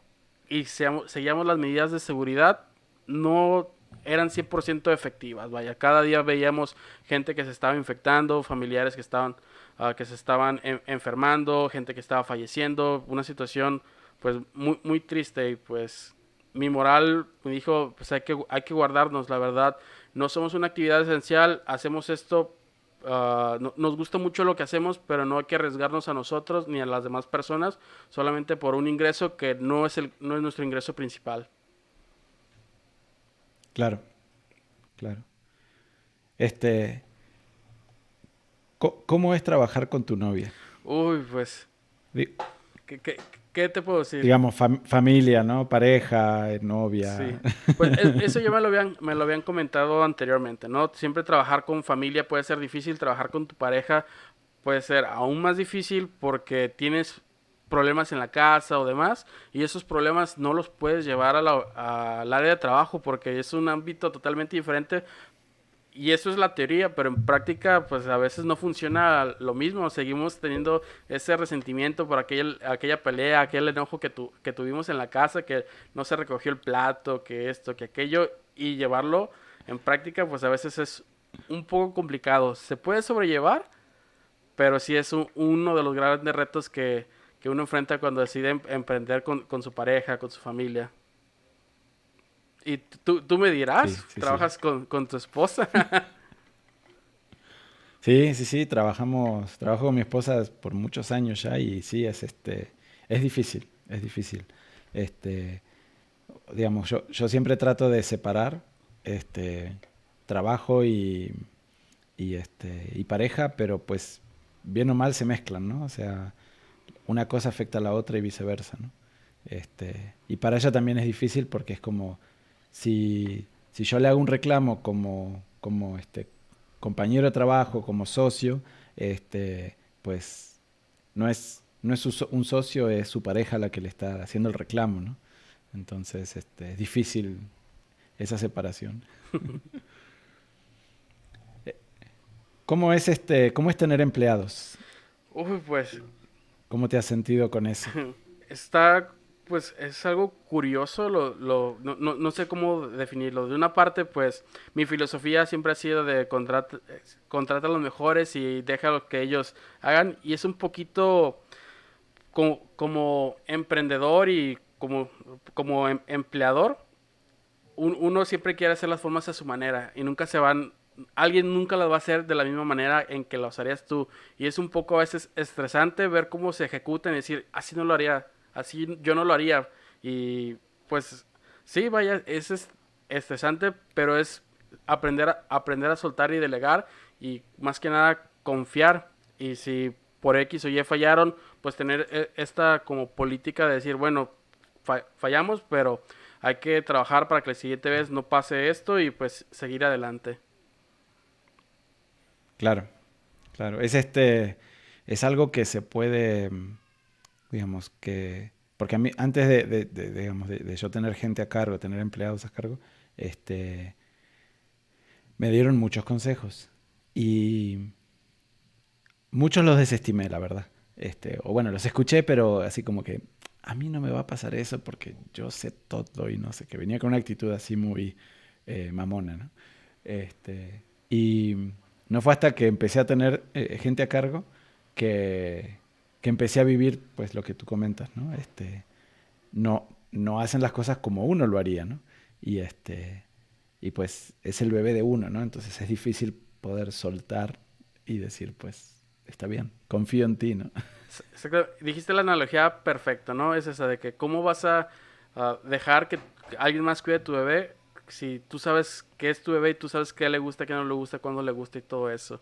y seguíamos las medidas de seguridad, no eran 100% efectivas. Vaya, cada día veíamos gente que se estaba infectando, familiares que estaban, uh, que se estaban enfermando, gente que estaba falleciendo, una situación pues muy, muy triste y pues mi moral me dijo, pues hay que, hay que guardarnos, la verdad. No somos una actividad esencial, hacemos esto, uh, nos gusta mucho lo que hacemos, pero no hay que arriesgarnos a nosotros ni a las demás personas solamente por un ingreso que no es, el, no es nuestro ingreso principal. Claro, claro. Este, ¿cómo es trabajar con tu novia? Uy, pues... ¿Qué, qué, ¿Qué te puedo decir? Digamos, familia, ¿no? Pareja, novia. Sí. Pues e, eso ya me lo, habían, me lo habían comentado anteriormente, ¿no? Siempre trabajar con familia puede ser difícil, trabajar con tu pareja puede ser aún más difícil porque tienes problemas en la casa o demás y esos problemas no los puedes llevar a al área de trabajo porque es un ámbito totalmente diferente y eso es la teoría, pero en práctica pues a veces no funciona lo mismo, seguimos teniendo ese resentimiento por aquella, aquella pelea, aquel enojo que, tu, que tuvimos en la casa, que no se recogió el plato, que esto, que aquello, y llevarlo en práctica pues a veces es un poco complicado. Se puede sobrellevar, pero sí es uno de los grandes retos que, que uno enfrenta cuando decide em, emprender con, con su pareja, con su familia. Y tú, tú me dirás, ¿trabajas Con, con, tu esposa? sí, sí, sí, trabajamos, trabajo con mi esposa por muchos años ya y sí, es, este, es difícil, es difícil. Este, digamos, yo, yo siempre trato de separar este, trabajo y, y, este, y pareja, pero pues bien o mal se mezclan, ¿no? O sea, una cosa afecta a la otra y viceversa, ¿no? Este, y para ella también es difícil porque es como si, si yo le hago un reclamo como, como este, compañero de trabajo, como socio, este, pues no es, no es un socio, es su pareja la que le está haciendo el reclamo, ¿no? Entonces este, es difícil esa separación. ¿Cómo es, este, ¿Cómo es tener empleados? Uy, pues... ¿Cómo te has sentido con eso? Está pues es algo curioso, lo, lo, no, no, sé cómo definirlo. De una parte, pues mi filosofía siempre ha sido de contrata, contrata a los mejores y deja lo que ellos hagan. Y es un poquito como, como emprendedor y como, como em, empleador. uno siempre quiere hacer las formas a su manera y nunca se van alguien nunca las va a hacer de la misma manera en que las harías tú. Y es un poco a veces estresante ver cómo se ejecutan y decir, así no lo haría Así yo no lo haría. Y pues sí, vaya, es estresante, pero es aprender a, aprender a soltar y delegar y más que nada confiar. Y si por X o Y fallaron, pues tener e, esta como política de decir, bueno, fallamos, pero hay que trabajar para que la siguiente vez no pase esto y pues seguir adelante. Claro, claro. Es este, es algo que se puede digamos, que... Porque a mí, antes de, digamos, de, yo tener gente a cargo, tener empleados a cargo, este, me dieron muchos consejos. Y muchos los desestimé, la verdad. Este, o bueno, los escuché, pero así como que a mí no me va a pasar eso porque yo sé todo y no sé, que venía con una actitud así muy eh, mamona, ¿no? Este, y no fue hasta que empecé a tener eh, gente a cargo que, que empecé a vivir, pues lo que tú comentas, ¿no? Este, no, no hacen las cosas como uno lo haría, ¿no? Y este, y pues es el bebé de uno, ¿no? Entonces es difícil poder soltar y decir, pues, está bien, confío en ti, ¿no? Exacto. Dijiste la analogía perfecta, ¿no? Es esa de que cómo vas a, dejar que alguien más cuide a tu bebé si tú sabes qué es tu bebé y tú sabes qué le gusta, qué no le gusta, cuándo le gusta y todo eso.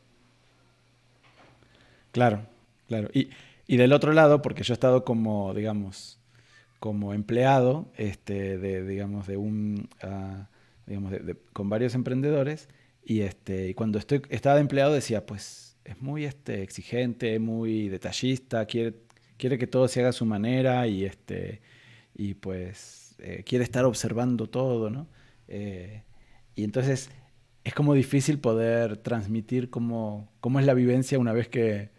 Claro, claro. Y, y del otro lado, porque yo he estado como, digamos, como empleado, este, de, digamos, de un, uh, digamos, con varios emprendedores, y este, y cuando estoy, estaba de empleado decía, pues, es muy este, exigente, muy detallista, quiere, quiere que todo se haga a su manera, y este, y pues, eh, quiere estar observando todo, ¿no? Eh, y entonces es como difícil poder transmitir cómo, cómo es la vivencia una vez que,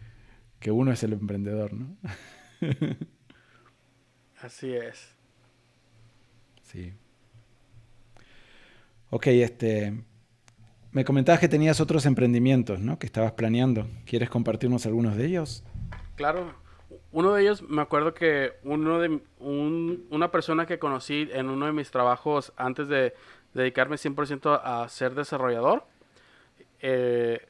que uno es el emprendedor, ¿no? Así es. Sí. Ok, este. Me comentabas que tenías otros emprendimientos, ¿no? Que estabas planeando. ¿Quieres compartirnos algunos de ellos? Claro. Uno de ellos, me acuerdo que uno de una persona que conocí en uno de mis trabajos antes de dedicarme 100% a ser desarrollador, eh,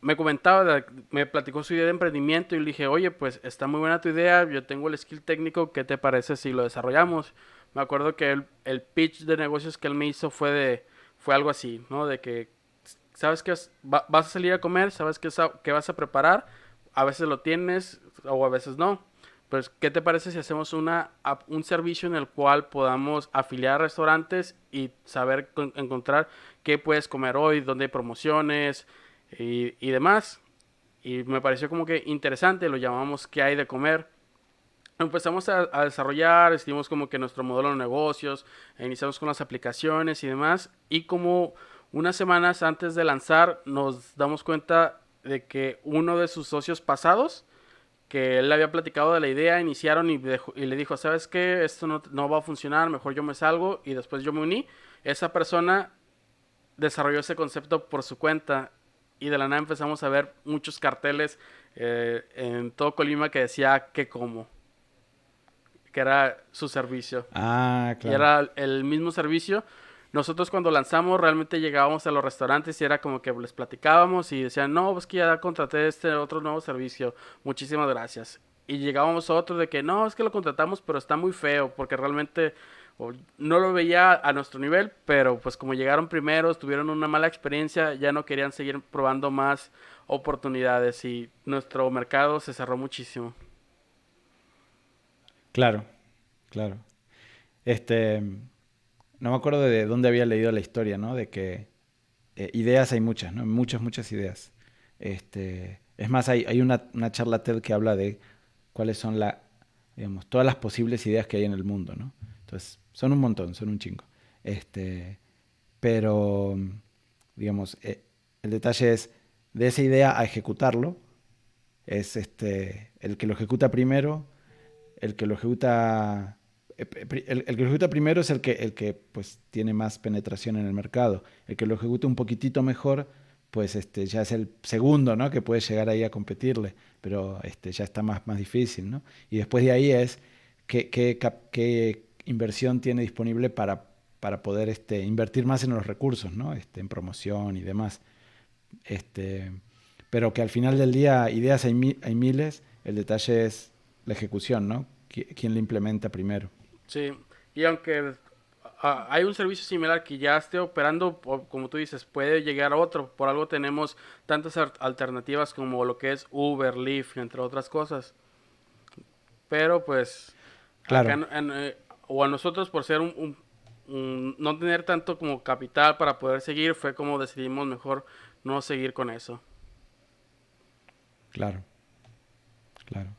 me comentaba, me platicó su idea de emprendimiento y le dije, oye, pues está muy buena tu idea, yo tengo el skill técnico, ¿qué te parece si lo desarrollamos? Me acuerdo que el, pitch de negocios que él me hizo fue de, fue algo así, ¿no? De que sabes que vas a salir a comer, sabes que, que vas a preparar, a veces lo tienes o a veces no. Pues, ¿qué te parece si hacemos una, un servicio en el cual podamos afiliar restaurantes y saber encontrar qué puedes comer hoy, dónde hay promociones, y, demás. Y me pareció como que interesante, lo llamamos ¿Qué hay de comer? Empezamos a, desarrollar, estuvimos como que nuestro modelo de negocios, iniciamos con las aplicaciones y demás. Y como unas semanas antes de lanzar nos damos cuenta de que uno de sus socios pasados, que él había platicado de la idea, iniciaron y, y le dijo, ¿sabes qué? Esto no, no, va a funcionar, mejor yo me salgo y después yo me uní. Esa persona desarrolló ese concepto por su cuenta y de la nada empezamos a ver muchos carteles eh, en todo Colima que decía que como que era su servicio. Ah, claro. Y era el mismo servicio. Nosotros cuando lanzamos realmente llegábamos a los restaurantes y era como que les platicábamos y decían, no, pues que ya contraté este otro nuevo servicio, muchísimas gracias. Y llegábamos a otro de que no, es que lo contratamos, pero está muy feo porque realmente no lo veía a nuestro nivel, pero pues como llegaron primeros, tuvieron una mala experiencia, ya no querían seguir probando más oportunidades y nuestro mercado se cerró muchísimo. Claro, claro. Este, no me acuerdo de dónde había leído la historia, ¿no? De que eh, ideas hay muchas, ¿no? Muchas, muchas ideas. Este, es más, hay, hay una, una, charla TED que habla de cuáles son la, digamos, todas las posibles ideas que hay en el mundo, ¿no? Entonces, son un montón, son un chingo. Este, pero, digamos, eh, el detalle es de esa idea a ejecutarlo. Es este, el que lo ejecuta primero, el que lo ejecuta eh, el, que lo ejecuta primero es el que, el que pues, tiene más penetración en el mercado. El que lo ejecuta un poquitito mejor, pues este, ya es el segundo, ¿no? Que puede llegar ahí a competirle, pero este, ya está más, más difícil, ¿no? Y después de ahí es qué, qué, qué inversión tiene disponible para, para poder este, invertir más en los recursos, ¿no? Este, en promoción y demás. Este, pero que al final del día ideas hay, hay miles, el detalle es la ejecución, ¿no? ¿Quién la implementa primero? Sí, y aunque ah, hay un servicio similar que ya esté operando, como tú dices, puede llegar a otro. Por algo tenemos tantas alternativas como lo que es Uber, Lyft, entre otras cosas. Pero pues, claro. Eh, o a nosotros por ser un, no tener tanto como capital para poder seguir, fue como decidimos mejor no seguir con eso. Claro, claro.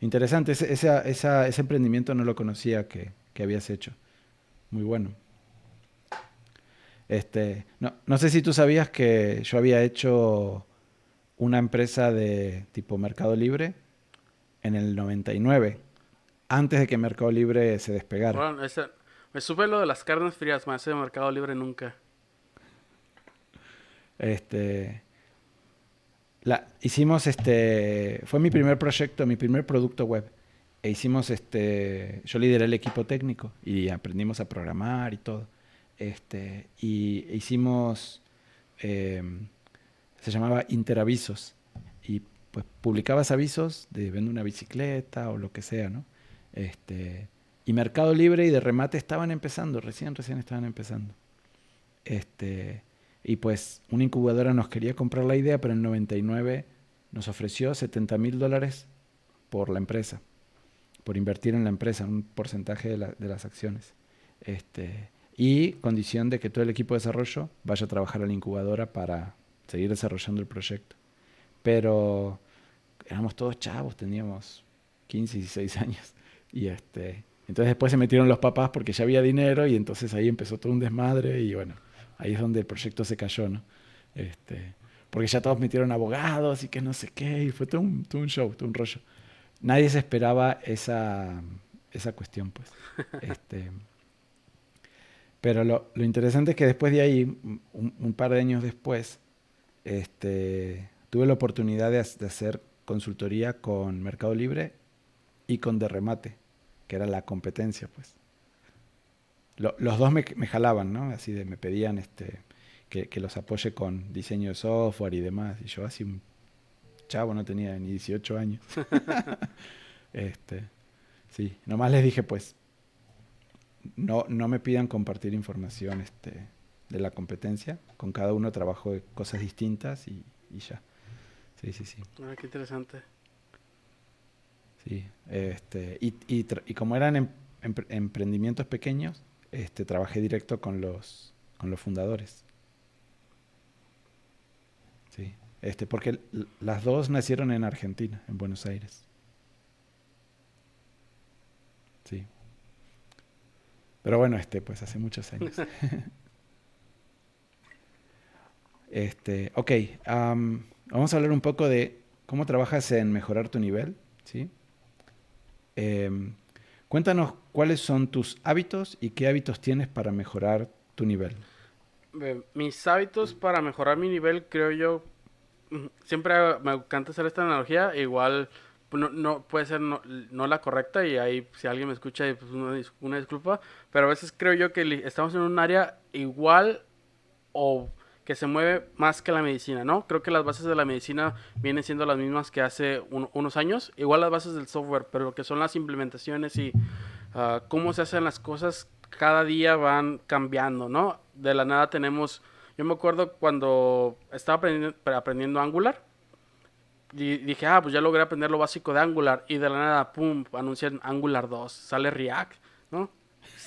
Interesante, ese, ese emprendimiento no lo conocía que, que, habías hecho. Muy bueno. Este, no, no sé si tú sabías que yo había hecho una empresa de tipo Mercado Libre en el 99 antes de que Mercado Libre se despegara. Bueno, me supe lo de las carnes frías, más de Mercado Libre nunca. Este, la, hicimos este, fue mi primer proyecto, mi primer producto web. E hicimos este, yo lideré el equipo técnico y aprendimos a programar y todo. Este, y hicimos, em, se llamaba Interavisos. Y pues publicabas avisos de vende una bicicleta o lo que sea, ¿no? Este, y Mercado Libre y de remate estaban empezando, recién, recién estaban empezando. Este, y pues una incubadora nos quería comprar la idea, pero en 99 nos ofreció 70 mil dólares por la empresa, por invertir en la empresa, un porcentaje de, de las acciones. Este, y condición de que todo el equipo de desarrollo vaya a trabajar a la incubadora para seguir desarrollando el proyecto. Pero éramos todos chavos, teníamos 15, 16 años. Y este, entonces después se metieron los papás porque ya había dinero y entonces ahí empezó todo un desmadre y bueno, ahí es donde el proyecto se cayó, ¿no? Este, porque ya todos metieron abogados y que no sé qué, y fue todo un, todo un show, todo un rollo. Nadie se esperaba esa, esa cuestión, pues. Este, pero lo, lo, interesante es que después de ahí, un, un par de años después, este, tuve la oportunidad de, de, hacer consultoría con Mercado Libre y con Derremate, que era la competencia, pues. Lo, los dos me, me, jalaban, ¿no? Así de, me pedían este, que, que, los apoye con diseño de software y demás. Y yo así un chavo, no tenía ni 18 años. este, sí, nomás les dije, pues, no, no me pidan compartir información este, de la competencia. Con cada uno trabajo de cosas distintas y, y ya. Sí, sí, sí. Ah, qué interesante. Sí, este, y, y, y como eran em, em, emprendimientos pequeños, este, trabajé directo con los, con los fundadores. Sí, este, porque las dos nacieron en Argentina, en Buenos Aires. Sí. Pero bueno, este, pues hace muchos años. este, ok, um, vamos a hablar un poco de cómo trabajas en mejorar tu nivel, ¿sí? Eh, cuéntanos cuáles son tus hábitos y qué hábitos tienes para mejorar tu nivel. Mis hábitos para mejorar mi nivel, creo yo, siempre me encanta hacer esta analogía, igual no, no puede ser no, no, la correcta y ahí si alguien me escucha pues una, disculpa, pero a veces creo yo que estamos en un área igual o que se mueve más que la medicina, ¿no? Creo que las bases de la medicina vienen siendo las mismas que hace un, unos años, igual las bases del software, pero lo que son las implementaciones y uh, cómo se hacen las cosas cada día van cambiando, ¿no? De la nada tenemos, yo me acuerdo cuando estaba aprendiendo, aprendiendo Angular, y dije, ah, pues ya logré aprender lo básico de Angular. Y de la nada, pum, anuncian Angular 2. Sale React, ¿no?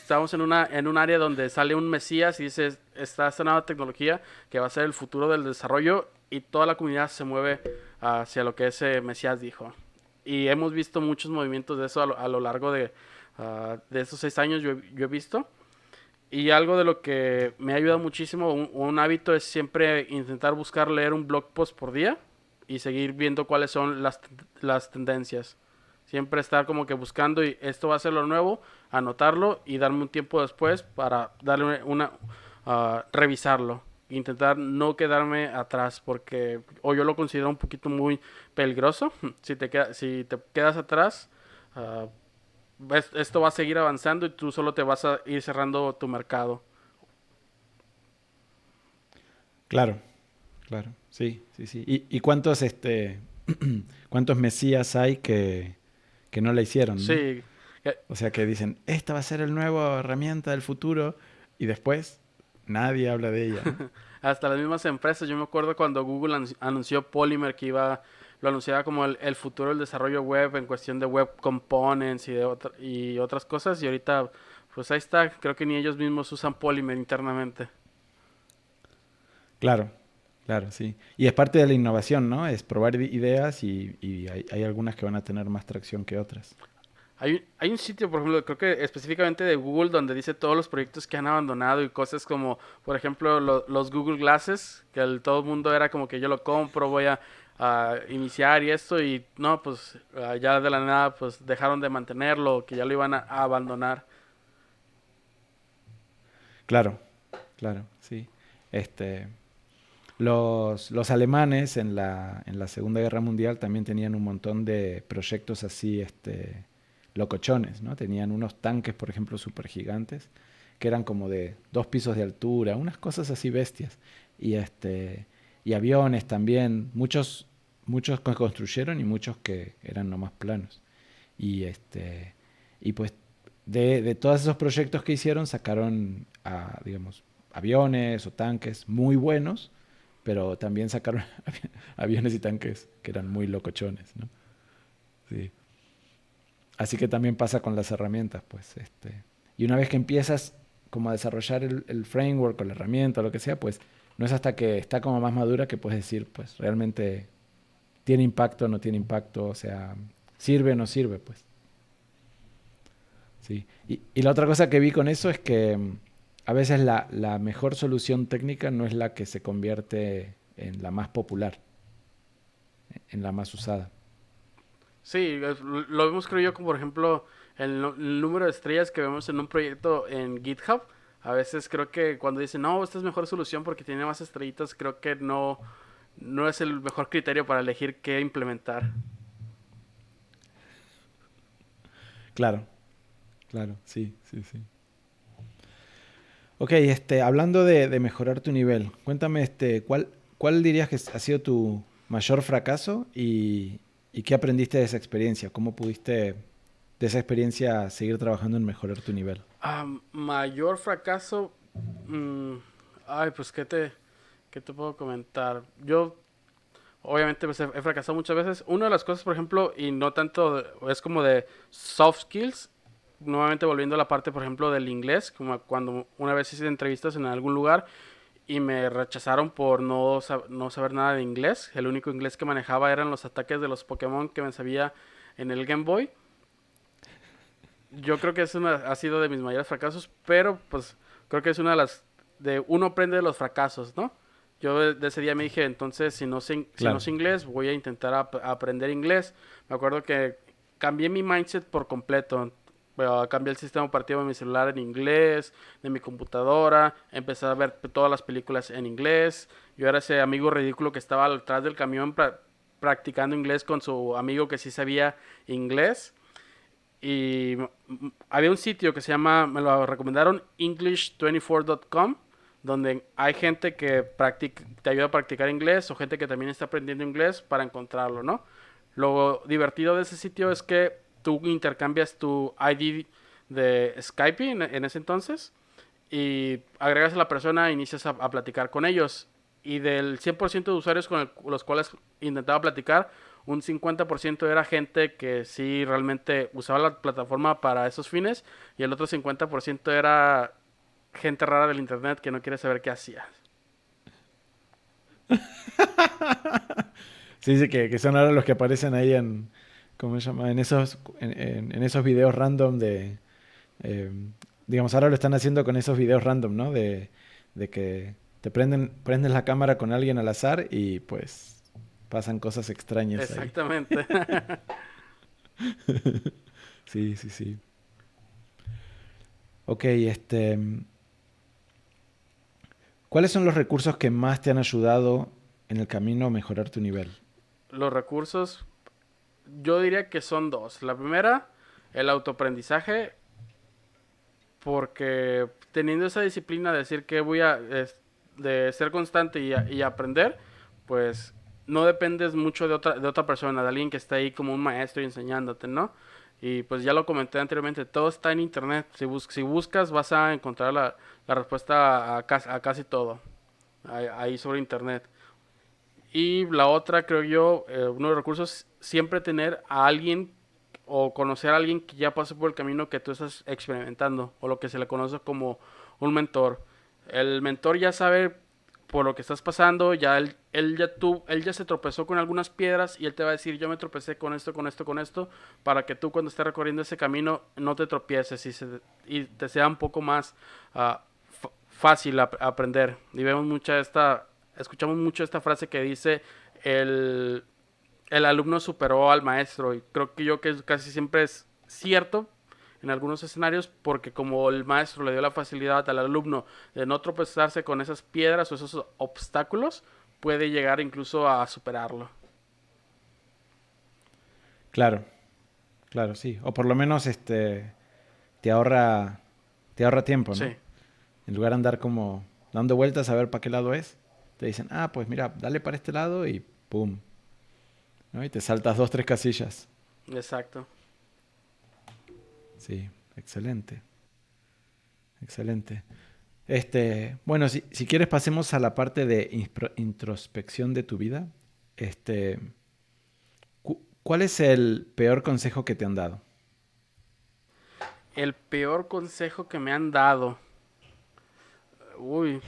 Estamos en, una, en un área donde sale un Mesías y dice, está esta nueva tecnología que va a ser el futuro del desarrollo y toda la comunidad se mueve hacia lo que ese Mesías dijo. Y hemos visto muchos movimientos de eso a lo, a lo largo de, uh, de estos seis años, yo, yo, he visto. Y algo de lo que me ha ayudado muchísimo, un, un hábito es siempre intentar buscar leer un blog post por día y seguir viendo cuáles son las, las tendencias. Siempre estar como que buscando y esto va a ser lo nuevo, anotarlo y darme un tiempo después para darle una, uh, revisarlo. Intentar no quedarme atrás porque o yo lo considero un poquito muy peligroso. Si te, queda, si te quedas atrás, uh, esto va a seguir avanzando y tú solo te vas a ir cerrando tu mercado. Claro, claro. Sí, sí, sí. ¿Y, y cuántos, este, cuántos mesías hay que, que no la hicieron? ¿no? Sí. O sea, que dicen, esta va a ser el nuevo herramienta del futuro y después nadie habla de ella. ¿no? Hasta las mismas empresas. Yo me acuerdo cuando Google anunció Polymer que iba, lo anunciaba como el, el futuro del desarrollo web en cuestión de web components y, de otra, y otras cosas. Y ahorita, pues ahí está. Creo que ni ellos mismos usan Polymer internamente. Claro, Claro, sí. Y es parte de la innovación, ¿no? Es probar ideas y, y hay, hay, algunas que van a tener más tracción que otras. Hay, hay un sitio, por ejemplo, creo que específicamente de Google, donde dice todos los proyectos que han abandonado y cosas como, por ejemplo, lo, los Google Glasses, que el, todo el mundo era como que yo lo compro, voy a, a iniciar y esto, y no, pues uh, ya de la nada, pues dejaron de mantenerlo, que ya lo iban a, a abandonar. Claro, claro, sí. Este, los, los, alemanes en la, en la, Segunda Guerra Mundial también tenían un montón de proyectos así este, locochones, ¿no? Tenían unos tanques, por ejemplo, súper gigantes, que eran como de dos pisos de altura, unas cosas así bestias. Y, este, y aviones también, muchos, muchos que construyeron y muchos que eran nomás planos. Y, este, y pues de, de todos esos proyectos que hicieron sacaron, a, digamos, aviones o tanques muy buenos, pero también sacaron aviones y tanques que eran muy locochones, ¿no? Sí. Así que también pasa con las herramientas, pues. Este. Y una vez que empiezas como a desarrollar el, framework o la herramienta o lo que sea, pues no es hasta que está como más madura que puedes decir, pues realmente tiene impacto o no tiene impacto, o sea, sirve o no sirve, pues. Sí. Y, la otra cosa que vi con eso es que a veces la, la, mejor solución técnica no es la que se convierte en la más popular, en la más usada. Sí, lo vemos creo yo como por ejemplo el, el número de estrellas que vemos en un proyecto en GitHub a veces creo que cuando dicen, no, esta es mejor solución porque tiene más estrellitas, creo que no, no es el mejor criterio para elegir qué implementar. Claro, claro, sí, sí, sí. Ok, este, hablando de, mejorar tu nivel, cuéntame, este, ¿cuál, ¿cuál dirías que ha sido tu mayor fracaso y, qué aprendiste de esa experiencia? ¿Cómo pudiste de esa experiencia seguir trabajando en mejorar tu nivel? Um, mayor fracaso. Mmm, ay, pues, ¿qué te, ¿qué te puedo comentar? Yo, obviamente, pues, he, fracasado muchas veces. Una de las cosas, por ejemplo, y no tanto, es como de soft skills. Nuevamente volviendo a la parte, por ejemplo, del inglés, como cuando una vez hice entrevistas en algún lugar y me rechazaron por no, no saber nada de inglés. El único inglés que manejaba eran los ataques de los Pokémon que me sabía en el Game Boy yo creo que es una, ha sido de mis mayores fracasos, pero pues creo que es una de las, de uno aprende de los fracasos, ¿no? Yo de ese día me dije, entonces, si no sé, claro. si no sé inglés, voy a intentar ap aprender inglés. Me acuerdo que cambié mi mindset por completo. Cambié el sistema operativo de mi celular en inglés, de mi computadora, empecé a ver todas las películas en inglés. Yo era ese amigo ridículo que estaba atrás del camión pra practicando inglés con su amigo que sí sabía inglés. Y había un sitio que se llama, me lo recomendaron, english24.com, donde hay gente que te ayuda a practicar inglés o gente que también está aprendiendo inglés para encontrarlo, ¿no? Lo divertido de ese sitio es que tú intercambias tu ID de Skype en, ese entonces y agregas a la persona e inicias a, platicar con ellos. Y del 100% de usuarios con los cuales intentaba platicar, un 50% era gente que sí realmente usaba la plataforma para esos fines y el otro 50% era gente rara del internet que no quiere saber qué hacías. sí, sí, que, que, son ahora los que aparecen ahí en, ¿cómo se llama? En esos, en, en esos videos random de, eh, digamos, ahora lo están haciendo con esos videos random, ¿no? De, de que te prenden, prendes la cámara con alguien al azar y pues pasan cosas extrañas. Exactamente. sí, sí, sí. Ok, este. ¿Cuáles son los recursos que más te han ayudado en el camino a mejorar tu nivel? Los recursos, yo diría que son dos. La primera, el autoaprendizaje, porque teniendo esa disciplina de decir que voy a, de ser constante y, y aprender, pues no dependes mucho de otra, de otra persona, de alguien que está ahí como un maestro enseñándote, ¿no? Y pues ya lo comenté anteriormente, todo está en internet. Si, bus si buscas vas a encontrar la, la respuesta a, a, a, casi todo ahí sobre internet. Y la otra, creo yo, eh, uno de los recursos, siempre tener a alguien o conocer a alguien que ya pasó por el camino que tú estás experimentando, o lo que se le conoce como un mentor. El mentor ya sabe por lo que estás pasando, ya él, él, ya tú, él ya se tropezó con algunas piedras y él te va a decir, yo me tropecé con esto, con esto, con esto, para que tú cuando estés recorriendo ese camino no te tropieces y, se, y te sea un poco más uh, fácil ap aprender. Y vemos mucha esta, escuchamos mucho esta frase que dice, el, el alumno superó al maestro y creo que yo que casi siempre es cierto, en algunos escenarios porque como el maestro le dio la facilidad al alumno de no tropezarse con esas piedras o esos obstáculos, puede llegar incluso a superarlo. Claro, claro, sí. O por lo menos este te ahorra, te ahorra tiempo, ¿no? Sí. En lugar de andar como dando vueltas a ver para qué lado es, te dicen, ah, pues mira, dale para este lado y pum. ¿no? Y te saltas dos, tres casillas. Exacto. Sí, excelente. Excelente. Este, bueno, si, si quieres pasemos a la parte de introspección de tu vida. Este, ¿Cuál es el peor consejo que te han dado? El peor consejo que me han dado. Uy.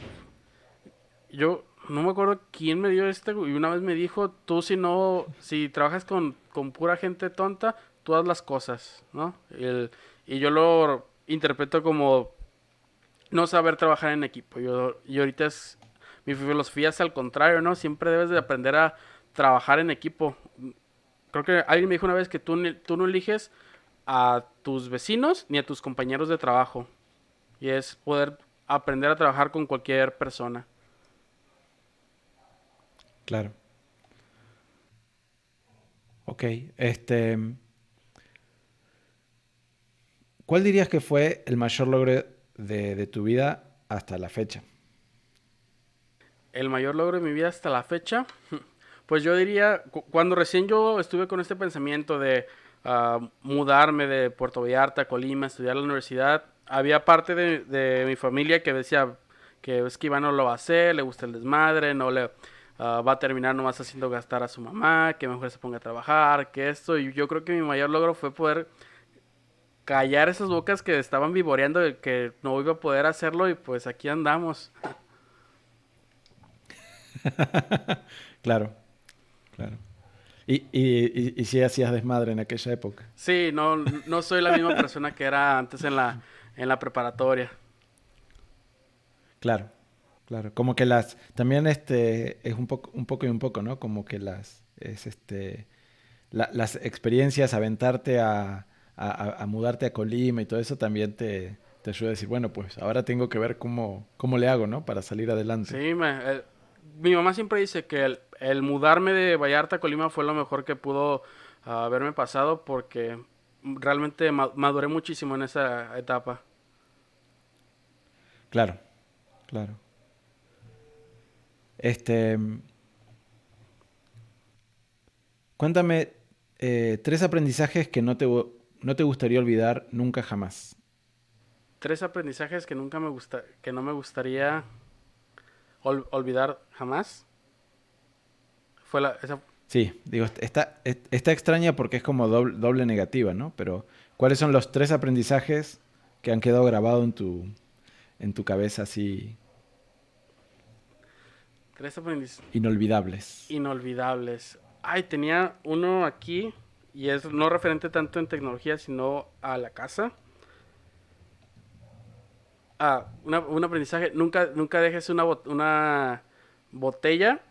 Yo no me acuerdo quién me dio este y una vez me dijo, tú si no, si trabajas con, con pura gente tonta, tú haz las cosas, ¿no? y yo lo interpreto como no saber trabajar en equipo. Yo, y ahorita es, mi filosofía es al contrario, ¿no? Siempre debes de aprender a trabajar en equipo. Creo que alguien me dijo una vez que tú, tú no eliges a tus vecinos ni a tus compañeros de trabajo. Y es poder aprender a trabajar con cualquier persona. Claro. Ok, este... ¿Cuál dirías que fue el mayor logro de, tu vida hasta la fecha? El mayor logro de mi vida hasta la fecha, pues yo diría, cuando recién yo estuve con este pensamiento de ah, mudarme de Puerto Vallarta a Colima, estudiar la universidad, había parte de, mi familia que decía que es que Iván no lo va a hacer, le gusta el desmadre, no le ah, va a terminar nomás haciendo gastar a su mamá, que mejor se ponga a trabajar, que esto. Y yo creo que mi mayor logro fue poder callar esas bocas que estaban vivoreando de que no iba a poder hacerlo y pues aquí andamos. claro, claro. ¿Y, y, y, si hacías desmadre en aquella época? Sí, no, no soy la misma persona que era antes en la, en la preparatoria. Claro, claro. Como que las, también este, es un poco, un poco y un poco, ¿no? Como que las, es este, las experiencias, aventarte a, a, mudarte a Colima y todo eso también te, ayuda a decir, bueno, pues ahora tengo que ver cómo, cómo le hago, ¿no? Para salir adelante. Sí, mi mamá siempre dice que el, mudarme de Vallarta a Colima fue lo mejor que pudo ah, haberme pasado porque realmente maduré muchísimo en esa etapa. Claro, claro. Este. Cuéntame eh, tres aprendizajes que no te no te gustaría olvidar nunca jamás? Tres aprendizajes que nunca me gusta, que no me gustaría olvidar jamás. Fue la, esa... Sí, digo, está, está extraña porque es como doble, negativa, ¿no? Pero, ¿cuáles son los tres aprendizajes que han quedado grabados en tu, en tu cabeza así? Tres aprendizajes. Inolvidables. Inolvidables. Ay, tenía uno aquí y es no referente tanto en tecnología, sino a la casa. Ah, un aprendizaje, nunca, nunca dejes una, una botella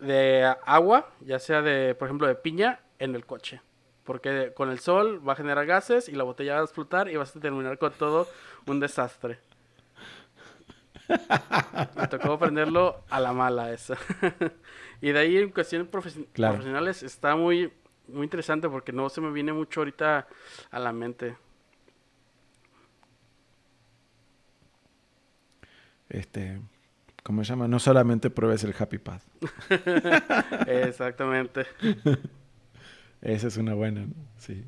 de agua, ya sea de, por ejemplo, de piña, en el coche. Porque con el sol va a generar gases y la botella va a explotar y vas a terminar con todo un desastre. Me tocó aprenderlo a la mala esa. y de ahí en cuestiones profesionales está muy muy interesante porque no se me viene mucho ahorita a la mente. Este, ¿cómo se llama? No solamente pruebes el Happy Path. Exactamente. Esa es una buena, sí.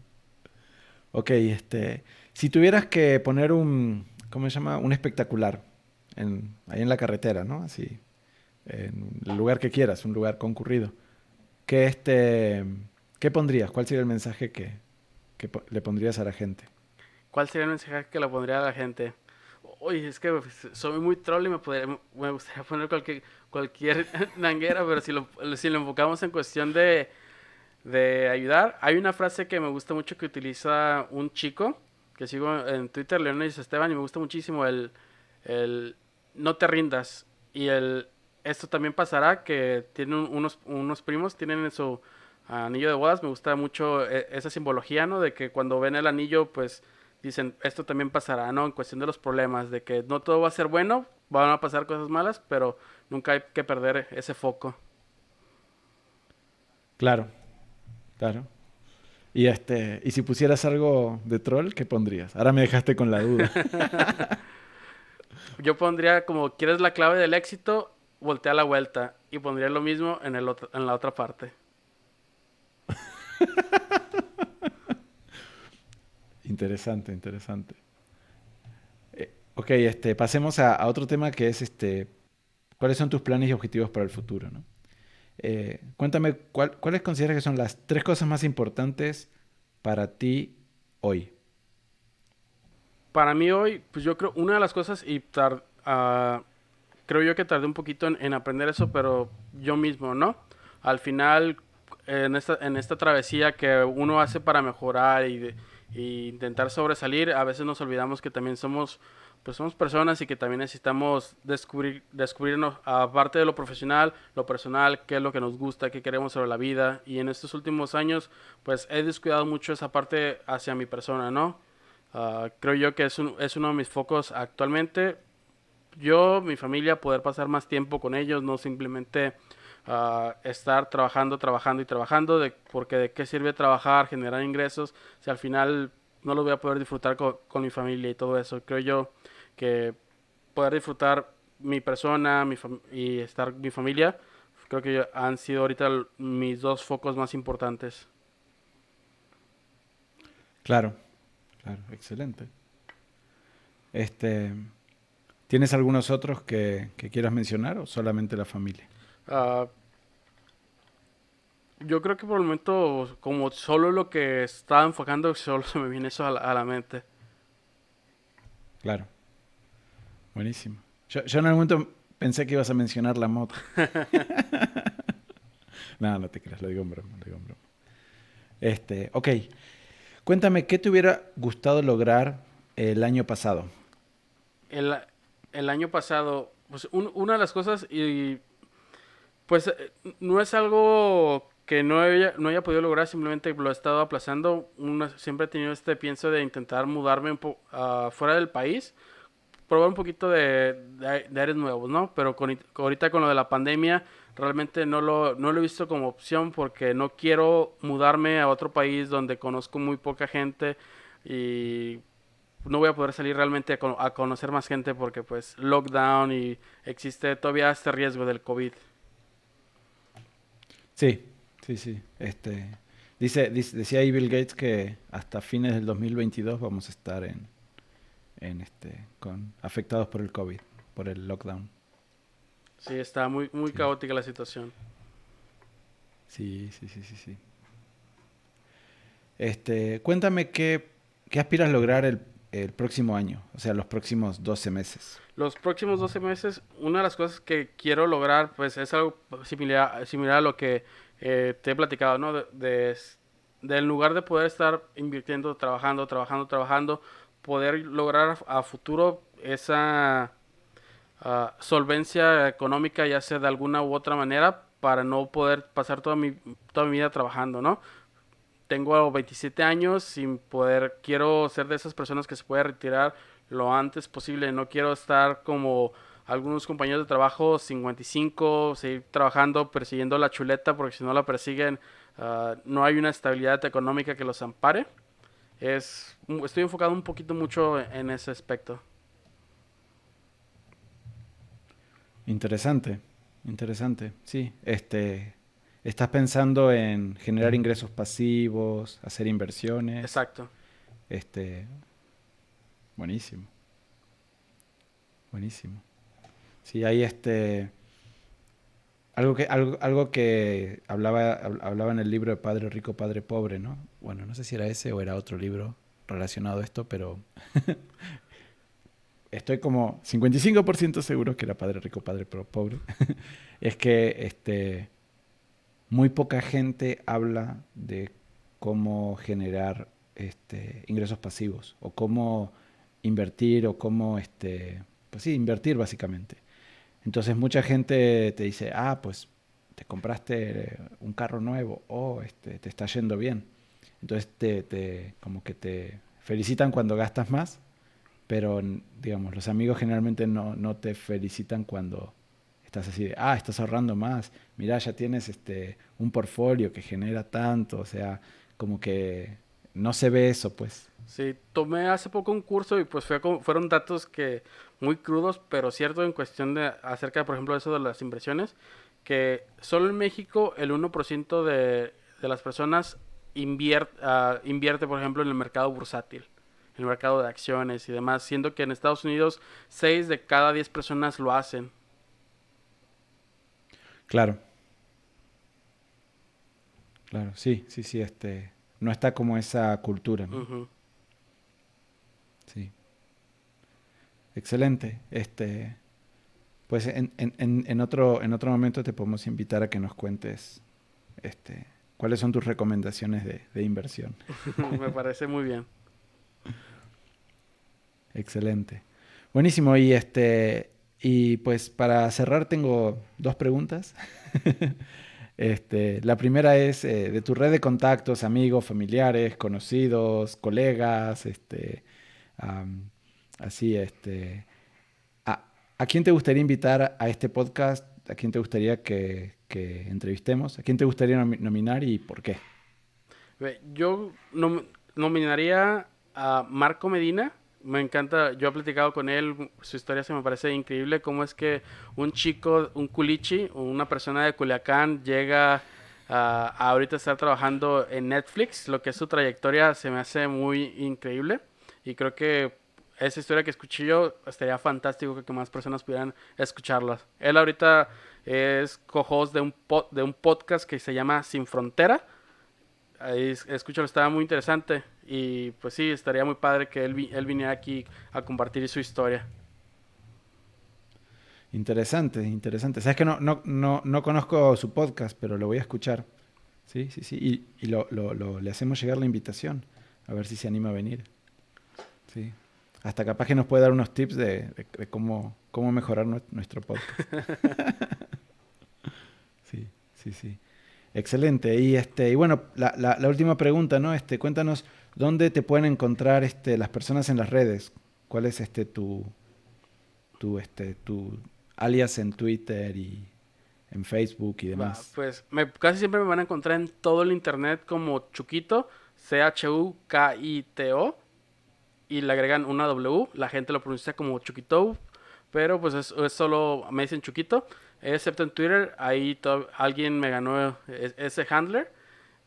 Ok, este, si tuvieras que poner un, ¿cómo se llama? Un espectacular en, ahí en la carretera, ¿no? Así, en el lugar que quieras, un lugar concurrido. Que este, ¿Qué pondrías? ¿Cuál sería el mensaje que, le pondrías a la gente? ¿Cuál sería el mensaje que le pondría a la gente? Oye, es que soy muy troll y me, me gustaría poner cualquier, cualquier nanguera, pero si lo, si lo enfocamos en cuestión de, de ayudar, hay una frase que me gusta mucho que utiliza un chico que sigo en Twitter, Leonis Esteban, y me gusta muchísimo el, el no te rindas. Y el esto también pasará que tienen unos, unos primos, tienen en su anillo de bodas, me gusta mucho eh, esa simbología, ¿no? De que cuando ven el anillo, pues dicen, esto también pasará, ¿no? En cuestión de los problemas, de que no todo va a ser bueno, van a pasar cosas malas, pero nunca hay que perder ese foco. Claro, claro. Y este, y si pusieras algo de troll, ¿qué pondrías? Ahora me dejaste con la duda. Yo pondría como, ¿quieres la clave del éxito? voltea la vuelta y pondría lo mismo en, el en la otra parte. interesante, interesante. Eh, ok, este, pasemos a, otro tema que es este, cuáles son tus planes y objetivos para el futuro, ¿no? Eh, cuéntame, ¿cuáles consideras que son las tres cosas más importantes para ti hoy? Para mí hoy, pues yo creo, una de las cosas, y uh, creo yo que tardé un poquito en, aprender eso, pero yo mismo, ¿no? Al final, en esta, en esta travesía que uno hace para mejorar y, intentar sobresalir, a veces nos olvidamos que también somos, pues somos personas y que también necesitamos descubrir, descubrirnos, aparte de lo profesional, lo personal, qué es lo que nos gusta, qué queremos sobre la vida. Y en estos últimos años, pues he descuidado mucho esa parte hacia mi persona, ¿no? Ah, creo yo que es, es uno de mis focos actualmente yo, mi familia, poder pasar más tiempo con ellos, no simplemente ah, estar trabajando, trabajando y trabajando, de, porque de qué sirve trabajar, generar ingresos, si al final no lo voy a poder disfrutar con, mi familia y todo eso. Creo yo que poder disfrutar mi persona mi y estar mi familia, creo que han sido ahorita mis dos focos más importantes. Claro, claro, excelente. Este, ¿Tienes algunos otros que, quieras mencionar o solamente la familia? Ah, yo creo que por el momento, como solo lo que estaba enfocando, solo se me viene eso a la, mente. Claro. Buenísimo. Yo, en algún momento pensé que ibas a mencionar la moto. no, no te creas, lo digo en broma, lo digo en broma. Este, ok. Cuéntame, ¿qué te hubiera gustado lograr el año pasado? El, el año pasado, pues una de las cosas, y pues eh, no es algo que no haya, no haya podido lograr, simplemente lo he estado aplazando. siempre he tenido este pienso de intentar mudarme un poco fuera del país, probar un poquito de, de, aires nuevos, ¿no? Pero con, ahorita con lo de la pandemia, realmente no lo, no lo he visto como opción porque no quiero mudarme a otro país donde conozco muy poca gente y no voy a poder salir realmente a, conocer más gente porque pues lockdown y existe todavía este riesgo del COVID. Sí, sí, sí. Este, dice, decía ahí Bill Gates que hasta fines del 2022 vamos a estar en, en este, con, afectados por el COVID, por el lockdown. Sí, está muy, muy caótica la situación. Sí, sí, sí, sí, sí. Este, cuéntame qué, qué aspiras lograr el, el próximo año, o sea, los próximos 12 meses? Los próximos 12 meses, una de las cosas que quiero lograr, pues es algo similar, similar a lo que eh, te he platicado, ¿no? De, de, lugar de poder estar invirtiendo, trabajando, trabajando, trabajando, poder lograr a, futuro esa ah, solvencia económica, ya sea de alguna u otra manera, para no poder pasar toda mi, toda mi vida trabajando, ¿no? tengo 27 años sin poder, quiero ser de esas personas que se puede retirar lo antes posible, no quiero estar como algunos compañeros de trabajo 55, seguir trabajando, persiguiendo la chuleta, porque si no la persiguen, ah, no hay una estabilidad económica que los ampare. Es, estoy enfocado un poquito mucho en ese aspecto. Interesante, interesante, sí. Este, Estás pensando en generar ingresos pasivos, hacer inversiones. Exacto. Este, buenísimo. Buenísimo. Sí, hay este algo que algo, algo que hablaba hablaba en el libro de Padre Rico, Padre Pobre, ¿no? Bueno, no sé si era ese o era otro libro relacionado a esto, pero estoy como 55% seguro que era Padre Rico, Padre Pobre. es que este muy poca gente habla de cómo generar este, ingresos pasivos o cómo invertir o cómo, este, pues sí, invertir básicamente. Entonces mucha gente te dice, ah, pues te compraste un carro nuevo o este, te está yendo bien. Entonces te, como que te felicitan cuando gastas más, pero digamos, los amigos generalmente no, no te felicitan cuando estás así de, ah, estás ahorrando más, mirá, ya tienes este, un portfolio que genera tanto, o sea, como que no se ve eso, pues. Sí, tomé hace poco un curso y pues fue fueron datos que muy crudos, pero cierto en cuestión de acerca, por ejemplo, eso de las inversiones, que solo en México el 1% de, de las personas invierte, ah, invierte, por ejemplo, en el mercado bursátil, el mercado de acciones y demás, siendo que en Estados Unidos 6 de cada 10 personas lo hacen. Claro. Claro, sí, sí, sí, este, no está como esa cultura, ¿no? Sí. Excelente. Este, pues en, en, en, otro, en otro momento te podemos invitar a que nos cuentes este, cuáles son tus recomendaciones de, de inversión. Me parece muy bien. Excelente. Buenísimo. Y este, y pues para cerrar tengo dos preguntas. este, la primera es eh, de tu red de contactos, amigos, familiares, conocidos, colegas, este, así, este, a, quién te gustaría invitar a este podcast? ¿A quién te gustaría que, entrevistemos? ¿A quién te gustaría nominar y por qué? Yo nominaría a Marco Medina. Me encanta, yo he platicado con él, su historia se me parece increíble, cómo es que un chico, un culichi, una persona de Culiacán llega a, ahorita estar trabajando en Netflix, lo que es su trayectoria se me hace muy increíble. Y creo que esa historia que escuché yo estaría fantástico que más personas pudieran escucharla. Él ahorita es co-host de un, de un podcast que se llama Sin Frontera. Ahí escúchalo, estaba muy interesante. Y pues sí, estaría muy padre que él, él viniera aquí a compartir su historia. Interesante, interesante. Sabes que no, no, no, no conozco su podcast, pero lo voy a escuchar. Sí, sí, sí. Y, y lo, lo, lo, le hacemos llegar la invitación. A ver si se anima a venir. Sí. Hasta capaz que nos puede dar unos tips de, cómo, cómo mejorar nuestro podcast. sí, sí, sí. Excelente. Y este, y bueno, la, la, última pregunta, ¿no? Este, cuéntanos dónde te pueden encontrar este, las personas en las redes. ¿Cuál es este tu, tu, este, tu alias en Twitter y en Facebook y demás? pues casi siempre me van a encontrar en todo el internet como Chuquito, C-H-U-K-I-T-O y le agregan una W, la gente lo pronuncia como Chuquito, pero pues es, solo, me dicen Chuquito, excepto en Twitter, ahí alguien me ganó ese handler,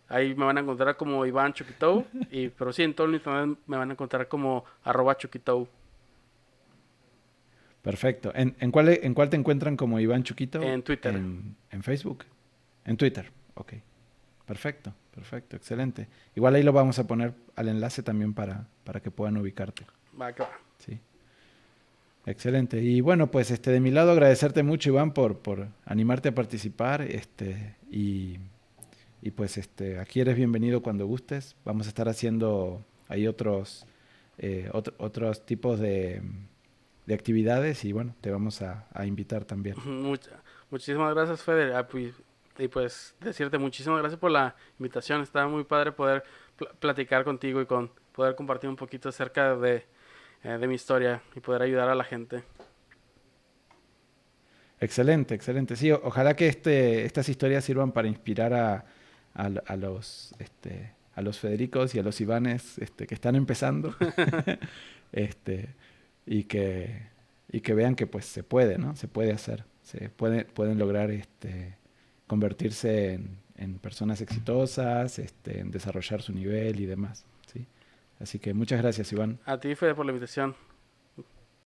ahí me van a encontrar como Iván Chuquito, y, pero sí, en todo el internet me van a encontrar como arroba Chuquito. Perfecto. ¿En, en, cuál, ¿En cuál te encuentran como Iván Chuquito? En Twitter. En, en Facebook. En Twitter, ok. Perfecto. Perfecto, excelente. Igual ahí lo vamos a poner al enlace también para, para que puedan ubicarte. Va, va. Sí. Excelente. Y bueno, pues este de mi lado agradecerte mucho, Iván, por, por animarte a participar. Este, y, y pues este, aquí eres bienvenido cuando gustes. Vamos a estar haciendo ahí otros, eh, otros tipos de, de, actividades y bueno, te vamos a, invitar también. Muchísimas gracias, Feder. Ah, pues, y pues decirte muchísimas gracias por la invitación. Estaba muy padre poder platicar contigo y con poder compartir un poquito acerca de, eh, de mi historia y poder ayudar a la gente. Excelente, excelente. Sí, ojalá que este, estas historias sirvan para inspirar a, a, los, este, a los Federicos y a los Ivanes este, que están empezando. este, y, que, y que vean que pues se puede, ¿no? Se puede hacer. Se puede, pueden lograr este, convertirse en, personas exitosas, este, en desarrollar su nivel y demás. ¿Sí? Así que muchas gracias, Iván. A ti, Fede, por la invitación.